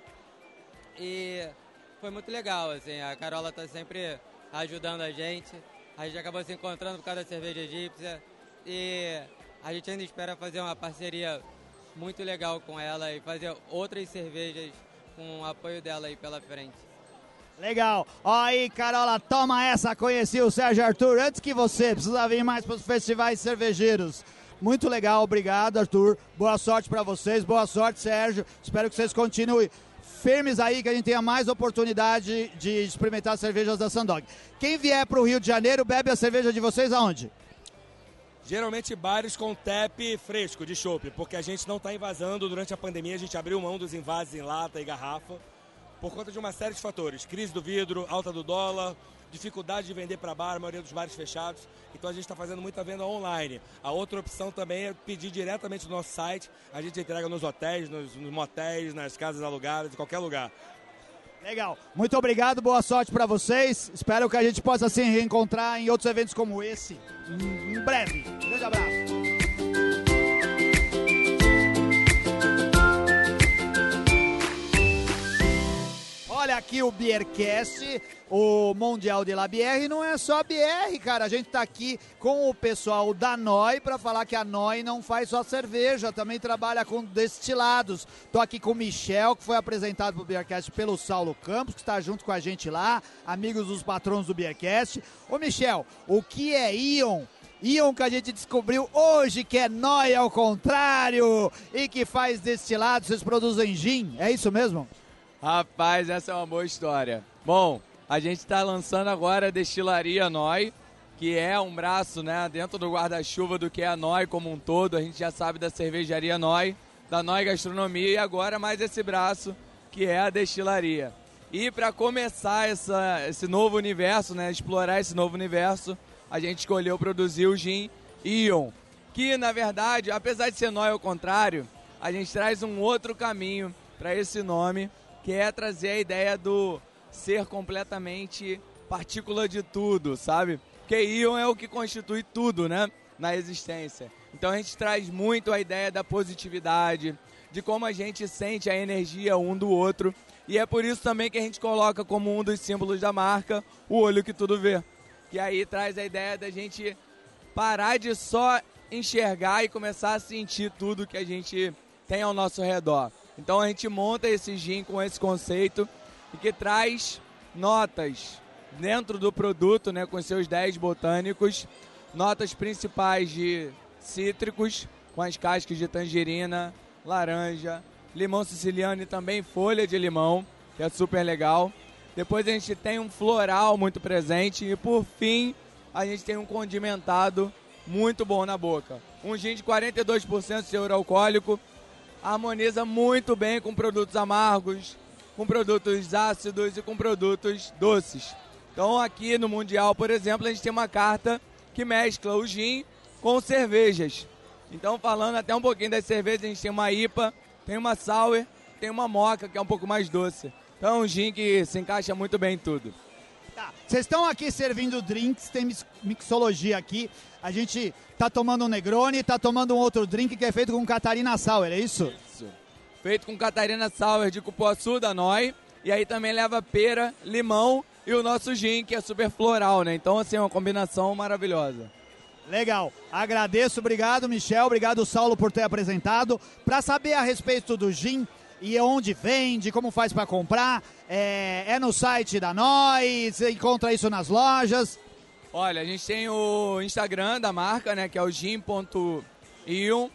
Speaker 11: E foi muito legal, assim, a Carola tá sempre ajudando a gente. A gente acabou se encontrando por causa da cerveja egípcia e a gente ainda espera fazer uma parceria muito legal com ela e fazer outras cervejas com o apoio dela aí pela frente.
Speaker 6: Legal. Aí, Carola, toma essa. Conheci o Sérgio Arthur antes que você. Precisa vir mais para os festivais cervejeiros. Muito legal, obrigado, Arthur. Boa sorte para vocês, boa sorte, Sérgio. Espero que vocês continuem firmes aí, que a gente tenha mais oportunidade de experimentar as cervejas da Sandog. Quem vier para o Rio de Janeiro, bebe a cerveja de vocês aonde?
Speaker 10: Geralmente bares com tap fresco de chopp, porque a gente não está invasando durante a pandemia, a gente abriu mão dos invasos em lata e garrafa por conta de uma série de fatores. Crise do vidro, alta do dólar, dificuldade de vender para bar, a maioria dos bares fechados. Então a gente está fazendo muita venda online. A outra opção também é pedir diretamente no nosso site. A gente entrega nos hotéis, nos, nos motéis, nas casas alugadas, em qualquer lugar.
Speaker 6: Legal. Muito obrigado, boa sorte para vocês. Espero que a gente possa se reencontrar em outros eventos como esse em breve. grande abraço. Aqui o Beercast, o Mundial de la Bière, não é só BR, cara. A gente tá aqui com o pessoal da NOI para falar que a NOI não faz só cerveja, também trabalha com destilados. Tô aqui com o Michel, que foi apresentado pro Beercast pelo Saulo Campos, que está junto com a gente lá, amigos dos patrões do Beercast. Ô Michel, o que é Ion? Ion que a gente descobriu hoje que é NOI ao contrário e que faz destilados, vocês produzem gin, é isso mesmo?
Speaker 12: Rapaz, essa é uma boa história. Bom, a gente está lançando agora a Destilaria Noi, que é um braço né, dentro do guarda-chuva do que é a Noi como um todo. A gente já sabe da cervejaria Noi, da Noi Gastronomia e agora mais esse braço que é a destilaria. E para começar essa, esse novo universo, né, explorar esse novo universo, a gente escolheu produzir o gin Ion, que na verdade, apesar de ser Noi ao contrário, a gente traz um outro caminho para esse nome que é trazer a ideia do ser completamente partícula de tudo, sabe? Porque íon é o que constitui tudo, né? Na existência. Então a gente traz muito a ideia da positividade, de como a gente sente a energia um do outro. E é por isso também que a gente coloca como um dos símbolos da marca o olho que tudo vê. Que aí traz a ideia da gente parar de só enxergar e começar a sentir tudo que a gente tem ao nosso redor. Então a gente monta esse gin com esse conceito e que traz notas dentro do produto, né, com seus 10 botânicos, notas principais de cítricos, com as cascas de tangerina, laranja, limão siciliano e também folha de limão, que é super legal. Depois a gente tem um floral muito presente e por fim a gente tem um condimentado muito bom na boca. Um gin de 42% de teor alcoólico, harmoniza muito bem com produtos amargos, com produtos ácidos e com produtos doces. Então aqui no Mundial, por exemplo, a gente tem uma carta que mescla o gin com cervejas. Então falando até um pouquinho das cervejas, a gente tem uma IPA, tem uma sour, tem uma moca que é um pouco mais doce. Então é um gin que se encaixa muito bem em tudo.
Speaker 6: Tá. Vocês estão aqui servindo drinks, tem mixologia aqui. A gente tá tomando um Negroni, tá tomando um outro drink que é feito com Catarina Sauer, é isso? Isso.
Speaker 12: Feito com Catarina Sauer de cupuaçu da Noi. E aí também leva pera, limão e o nosso gin, que é super floral, né? Então, assim, é uma combinação maravilhosa.
Speaker 6: Legal. Agradeço, obrigado, Michel. Obrigado, Saulo, por ter apresentado. Para saber a respeito do gin, e onde vende, como faz para comprar. É, é, no site da Nós, você encontra isso nas lojas.
Speaker 12: Olha, a gente tem o Instagram da marca, né, que é o gin.ion,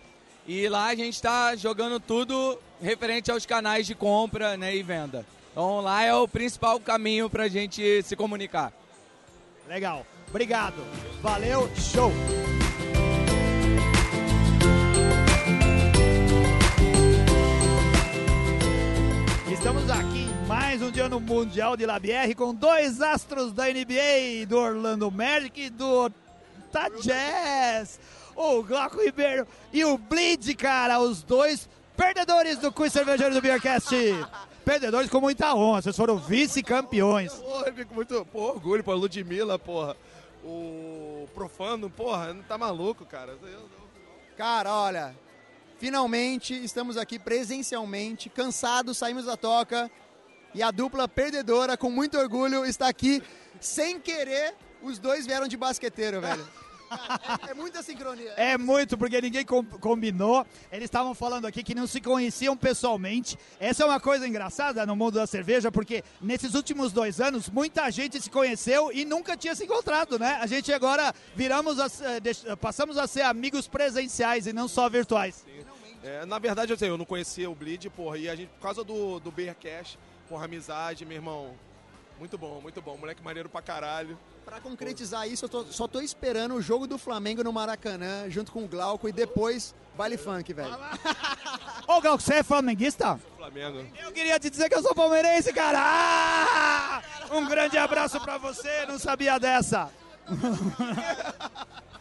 Speaker 12: e lá a gente está jogando tudo referente aos canais de compra né, e venda. Então lá é o principal caminho para a gente se comunicar.
Speaker 6: Legal. Obrigado. Valeu. Show. Mais um dia no Mundial de Labierre com dois astros da NBA, do Orlando Magic e do Utah Jazz. O Glauco Ribeiro e o Bleed, cara, os dois perdedores do Quiz Cervejeiro do Beercast. Perdedores com muita honra, vocês foram vice-campeões.
Speaker 13: Eu fico muito pô, orgulho, pô, Ludmilla, porra. O Profano, porra, não tá maluco, cara.
Speaker 14: Cara, olha, Finalmente estamos aqui presencialmente, cansados, saímos da toca e a dupla perdedora, com muito orgulho, está aqui sem querer. Os dois vieram de basqueteiro, velho. é, [laughs] é, muita sincronia.
Speaker 6: É muito, porque ninguém com, combinou. Eles estavam falando aqui que não se conheciam pessoalmente. Essa é uma coisa engraçada no mundo da cerveja, porque nesses últimos dois anos, muita gente se conheceu e nunca tinha se encontrado, né? A gente agora viramos, a, eh, passamos a ser amigos presenciais e não só virtuais.
Speaker 13: É, na verdade, assim, eu não conhecia o Bleed, porra, e a gente, por causa do, do Beer Cash, porra, amizade, meu irmão, muito bom, muito bom. Moleque maneiro pra caralho.
Speaker 14: Pra concretizar isso, eu tô, só tô esperando o jogo do Flamengo no Maracanã, junto com o Glauco, e depois baile funk, velho.
Speaker 6: Ô, Glauco, você é flamenguista?
Speaker 13: Flamengo.
Speaker 6: Eu queria te dizer que eu sou palmeirense, cara! Um grande abraço pra você, não sabia dessa. [laughs]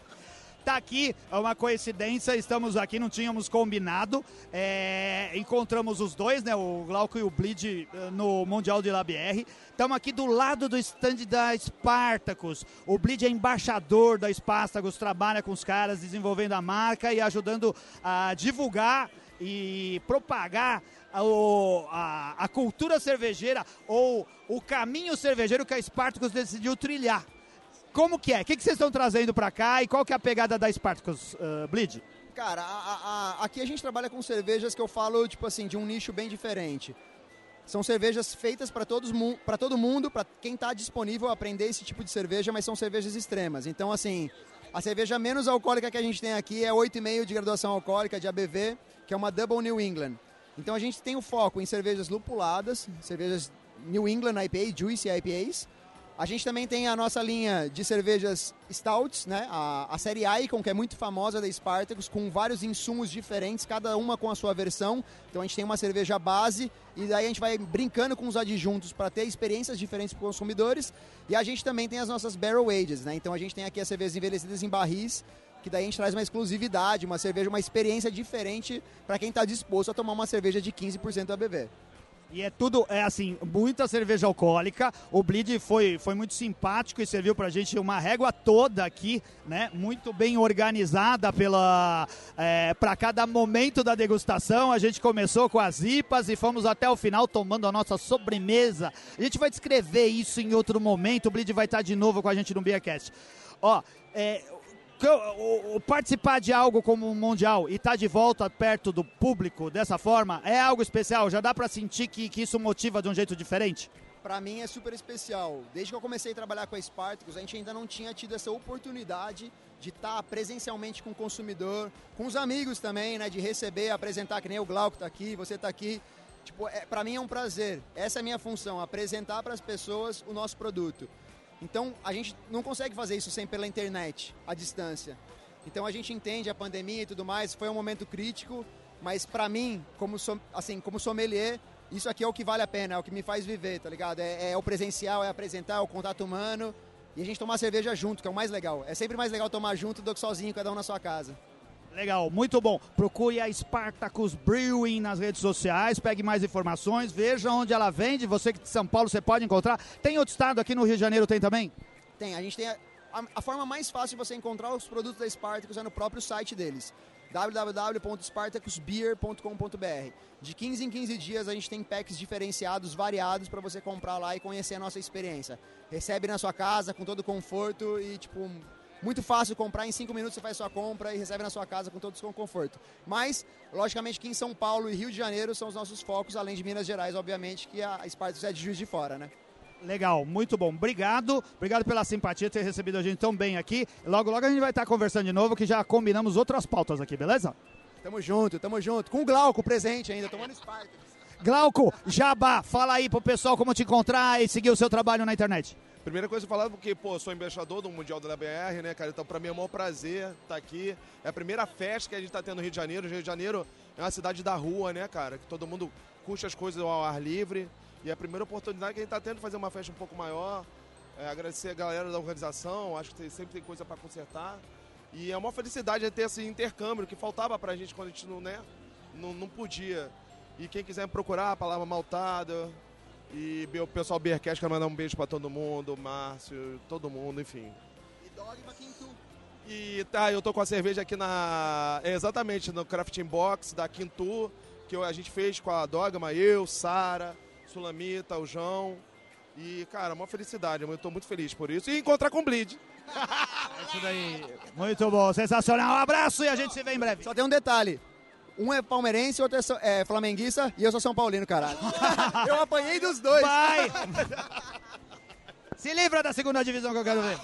Speaker 6: tá aqui, é uma coincidência, estamos aqui, não tínhamos combinado. É, encontramos os dois, né? O Glauco e o Bleed eh, no Mundial de LabR. Estamos aqui do lado do stand da Spartacus. O Bleed é embaixador da Spartacus, trabalha com os caras, desenvolvendo a marca e ajudando a divulgar e propagar a, a, a cultura cervejeira ou o caminho cervejeiro que a Spartacus decidiu trilhar. Como que é? O que, que vocês estão trazendo para cá e qual que é a pegada da Spartacus, uh, Bleed?
Speaker 14: Cara, a, a, aqui a gente trabalha com cervejas que eu falo, tipo assim, de um nicho bem diferente. São cervejas feitas para todo mundo, para quem está disponível a aprender esse tipo de cerveja, mas são cervejas extremas. Então, assim, a cerveja menos alcoólica que a gente tem aqui é 8,5 de graduação alcoólica de ABV, que é uma Double New England. Então a gente tem o foco em cervejas lupuladas, cervejas New England IPA, Juicy IPAs, a gente também tem a nossa linha de cervejas stouts, né? A, a série Icon, que é muito famosa da Spartacus, com vários insumos diferentes, cada uma com a sua versão. Então a gente tem uma cerveja base e daí a gente vai brincando com os adjuntos para ter experiências diferentes para os consumidores. E a gente também tem as nossas barrel ages, né? Então a gente tem aqui as cervejas envelhecidas em barris, que daí a gente traz uma exclusividade, uma cerveja, uma experiência diferente para quem está disposto a tomar uma cerveja de 15% ABV.
Speaker 6: E é tudo, é assim, muita cerveja alcoólica. O Bleed foi, foi muito simpático e serviu pra gente uma régua toda aqui, né? Muito bem organizada pela é, para cada momento da degustação. A gente começou com as IPAs e fomos até o final tomando a nossa sobremesa. A gente vai descrever isso em outro momento. O Bleed vai estar de novo com a gente no Beercast. Ó, é, o, participar de algo como um mundial e estar tá de volta perto do público dessa forma é algo especial? Já dá para sentir que, que isso motiva de um jeito diferente?
Speaker 14: Para mim é super especial. Desde que eu comecei a trabalhar com a Spartacus, a gente ainda não tinha tido essa oportunidade de estar tá presencialmente com o consumidor, com os amigos também, né, de receber, apresentar, que nem o Glauco está aqui, você está aqui. Tipo, é, para mim é um prazer. Essa é a minha função, apresentar para as pessoas o nosso produto. Então a gente não consegue fazer isso sem pela internet, à distância. Então a gente entende a pandemia e tudo mais, foi um momento crítico, mas para mim, como assim, como sommelier, isso aqui é o que vale a pena, é o que me faz viver, tá ligado? É, é o presencial, é apresentar, é o contato humano e a gente tomar cerveja junto, que é o mais legal. É sempre mais legal tomar junto do que sozinho, cada um na sua casa.
Speaker 6: Legal, muito bom. Procure a Spartacus Brewing nas redes sociais, pegue mais informações, veja onde ela vende. Você que de São Paulo você pode encontrar. Tem outro estado aqui no Rio de Janeiro tem também?
Speaker 14: Tem, a gente tem a, a, a forma mais fácil de você encontrar os produtos da Spartacus é no próprio site deles www.spartacusbeer.com.br. De 15 em 15 dias a gente tem packs diferenciados, variados para você comprar lá e conhecer a nossa experiência. Recebe na sua casa com todo conforto e tipo muito fácil comprar, em 5 minutos você faz sua compra e recebe na sua casa com todo o conforto. Mas, logicamente, que em São Paulo e Rio de Janeiro são os nossos focos, além de Minas Gerais, obviamente, que a Spartacus é de Juiz de Fora, né?
Speaker 6: Legal, muito bom. Obrigado. Obrigado pela simpatia ter recebido a gente tão bem aqui. Logo, logo a gente vai estar conversando de novo, que já combinamos outras pautas aqui, beleza?
Speaker 14: Tamo junto, tamo junto. Com o Glauco presente ainda, tomando Spartacus.
Speaker 6: Glauco, Jabá, fala aí pro pessoal como te encontrar e seguir o seu trabalho na internet.
Speaker 13: Primeira coisa falar porque, pô, sou embaixador do Mundial da BR, né, cara? Então, pra mim é um maior prazer estar tá aqui. É a primeira festa que a gente tá tendo no Rio de Janeiro. O Rio de Janeiro é uma cidade da rua, né, cara? Que todo mundo curte as coisas ao ar livre. E é a primeira oportunidade que a gente tá tendo de fazer uma festa um pouco maior. É, agradecer a galera da organização. Acho que sempre tem coisa para consertar. E é uma felicidade ter esse intercâmbio que faltava pra gente quando a gente não, né, não, não podia. E quem quiser procurar, a palavra maltada, e o pessoal Beercast quer mandar um beijo pra todo mundo, Márcio, todo mundo, enfim.
Speaker 14: E Dogma Quintu.
Speaker 13: E tá, eu tô com a cerveja aqui na. Exatamente, no Crafting Box da Quintu, que a gente fez com a Dogma, eu, Sara, Sulamita, o João. E, cara, uma felicidade, eu tô muito feliz por isso. E encontrar com o Bleed.
Speaker 6: É isso daí. Muito bom, sensacional. Um abraço e a gente se vê em breve.
Speaker 14: Só tem um detalhe. Um é palmeirense, outro é, é flamenguista e eu sou São Paulino, caralho. [laughs] eu apanhei dos dois.
Speaker 6: Vai! [laughs] se livra da segunda divisão que eu quero ver.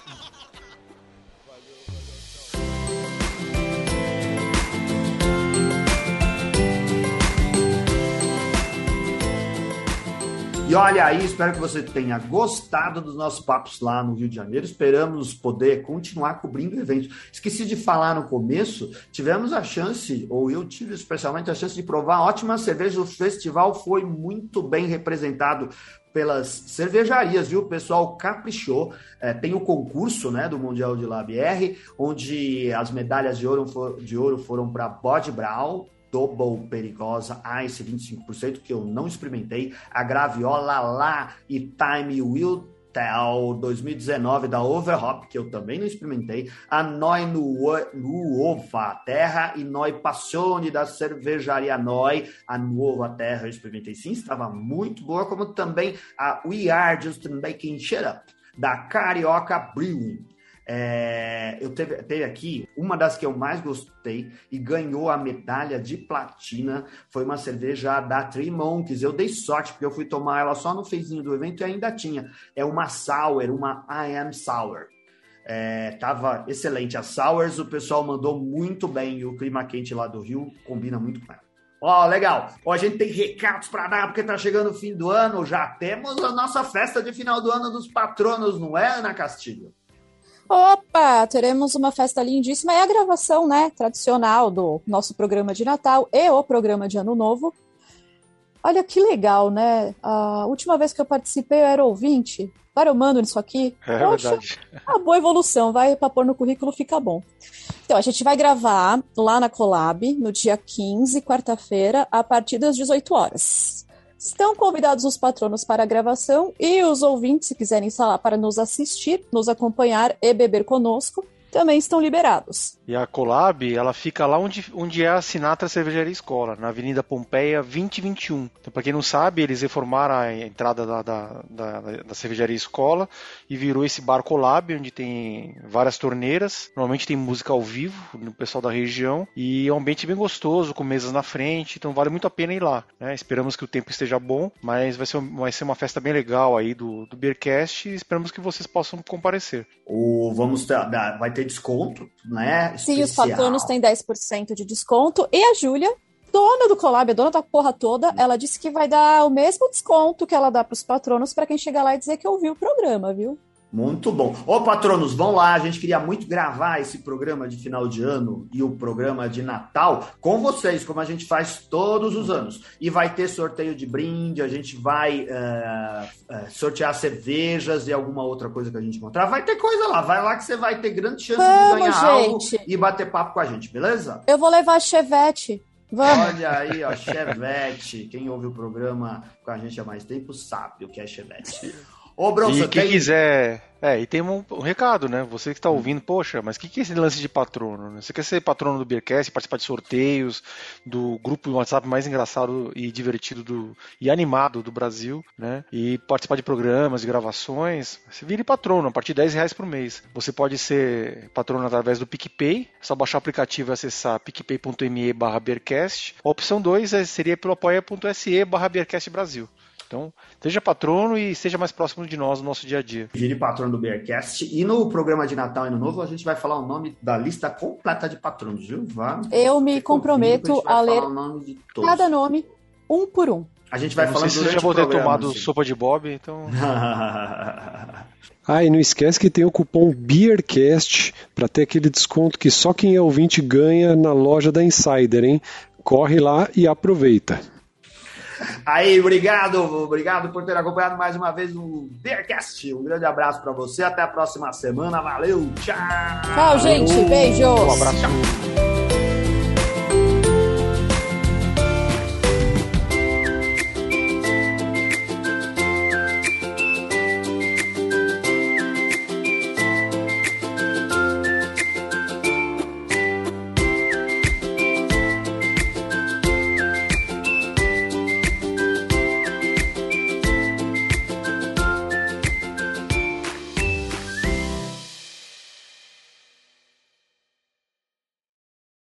Speaker 1: E olha aí, espero que você tenha gostado dos nossos papos lá no Rio de Janeiro. Esperamos poder continuar cobrindo o evento. Esqueci de falar no começo, tivemos a chance, ou eu tive especialmente a chance de provar ótima cerveja. O festival foi muito bem representado pelas cervejarias, viu? O pessoal caprichou. É, tem o concurso né, do Mundial de Lab R, onde as medalhas de ouro, for, de ouro foram para Bod Brown, Double Perigosa Ice 25%, que eu não experimentei, a Graviola lá e Time Will Tell 2019 da Overhop, que eu também não experimentei, a Noi Nuova Terra e Noi Passione da cervejaria Noi, a Nuova Terra eu experimentei sim, estava muito boa, como também a We Are Just Making Shit Up da Carioca Brewing. É, eu teve, teve aqui uma das que eu mais gostei e ganhou a medalha de platina. Foi uma cerveja da Three Monkeys. Eu dei sorte porque eu fui tomar ela só no fezinho do evento e ainda tinha. É uma sour, uma I Am Sour. É, tava excelente. A sours o pessoal mandou muito bem. E o clima quente lá do Rio combina muito com ela. Ó, oh, legal. Ó, a gente tem recados para dar, porque tá chegando o fim do ano. Já temos a nossa festa de final do ano dos patronos, não é, Ana Castilho?
Speaker 2: Opa, teremos uma festa lindíssima. É a gravação, né, tradicional do nosso programa de Natal e o programa de Ano Novo. Olha que legal, né? A última vez que eu participei eu era ouvinte. Agora eu mando nisso aqui.
Speaker 3: É Poxa, verdade.
Speaker 2: Uma boa evolução, vai para pôr no currículo, fica bom. Então, a gente vai gravar lá na Colab no dia 15, quarta-feira, a partir das 18 horas. Estão convidados os patronos para a gravação e os ouvintes, se quiserem lá para nos assistir, nos acompanhar e beber conosco, também estão liberados.
Speaker 3: E a Colab, ela fica lá onde, onde é a Sinatra Cervejaria Escola, na Avenida Pompeia 2021. Então, para quem não sabe, eles reformaram a entrada da, da, da, da, Cervejaria Escola e virou esse bar Colab, onde tem várias torneiras. Normalmente tem música ao vivo, no pessoal da região. E é um ambiente bem gostoso, com mesas na frente, então vale muito a pena ir lá. Né? Esperamos que o tempo esteja bom, mas vai ser, vai ser uma festa bem legal aí do, do Beercast e esperamos que vocês possam comparecer.
Speaker 1: O, vamos ter, vai ter desconto, né?
Speaker 2: Especial. Sim, os patronos têm 10% de desconto. E a Júlia, dona do Collab, dona da porra toda, ela disse que vai dar o mesmo desconto que ela dá para os patronos para quem chegar lá e dizer que ouviu o programa, viu?
Speaker 1: Muito bom. Ô, patronos, vão lá. A gente queria muito gravar esse programa de final de ano e o programa de Natal com vocês, como a gente faz todos os anos. E vai ter sorteio de brinde, a gente vai uh, uh, sortear cervejas e alguma outra coisa que a gente encontrar. Vai ter coisa lá. Vai lá que você vai ter grande chance Vamos, de ganhar gente. algo e bater papo com a gente, beleza?
Speaker 2: Eu vou levar a Chevette. Vamos.
Speaker 1: Olha aí, ó, Chevette. Quem ouve o programa com a gente há mais tempo sabe o que é Chevette. [laughs]
Speaker 3: Ô, Bronson, e quem tem... quiser. É, e tem um, um recado, né? Você que está ouvindo, poxa, mas o que, que é esse lance de patrono? Né? Você quer ser patrono do Beercast, participar de sorteios, do grupo WhatsApp mais engraçado e divertido do, e animado do Brasil, né? E participar de programas, de gravações, você vire patrono a partir de 10 reais por mês. Você pode ser patrono através do PicPay, é só baixar o aplicativo e acessar picpay.me barra Beercast. A opção 2 é, seria pelo apoia.se barra Beercast Brasil. Então, seja patrono e seja mais próximo de nós no nosso dia a dia.
Speaker 1: Vire patrono do Bearcast. E no programa de Natal e Ano Novo, a gente vai falar o nome da lista completa de patronos, viu? Vá,
Speaker 2: Eu me comprometo a, a ler nome cada nome, um por um.
Speaker 1: A gente vai
Speaker 3: sei se já vou ter tomado assim. sopa de Bob, então. [laughs]
Speaker 4: ah, e não esquece que tem o cupom BeerCast para ter aquele desconto que só quem é ouvinte ganha na loja da Insider, hein? Corre lá e aproveita.
Speaker 1: Aí, obrigado, obrigado por ter acompanhado mais uma vez o Bearcast. Um grande abraço para você, até a próxima semana. Valeu, tchau.
Speaker 2: Tchau, gente, beijo.
Speaker 3: Um abraço. Tchau.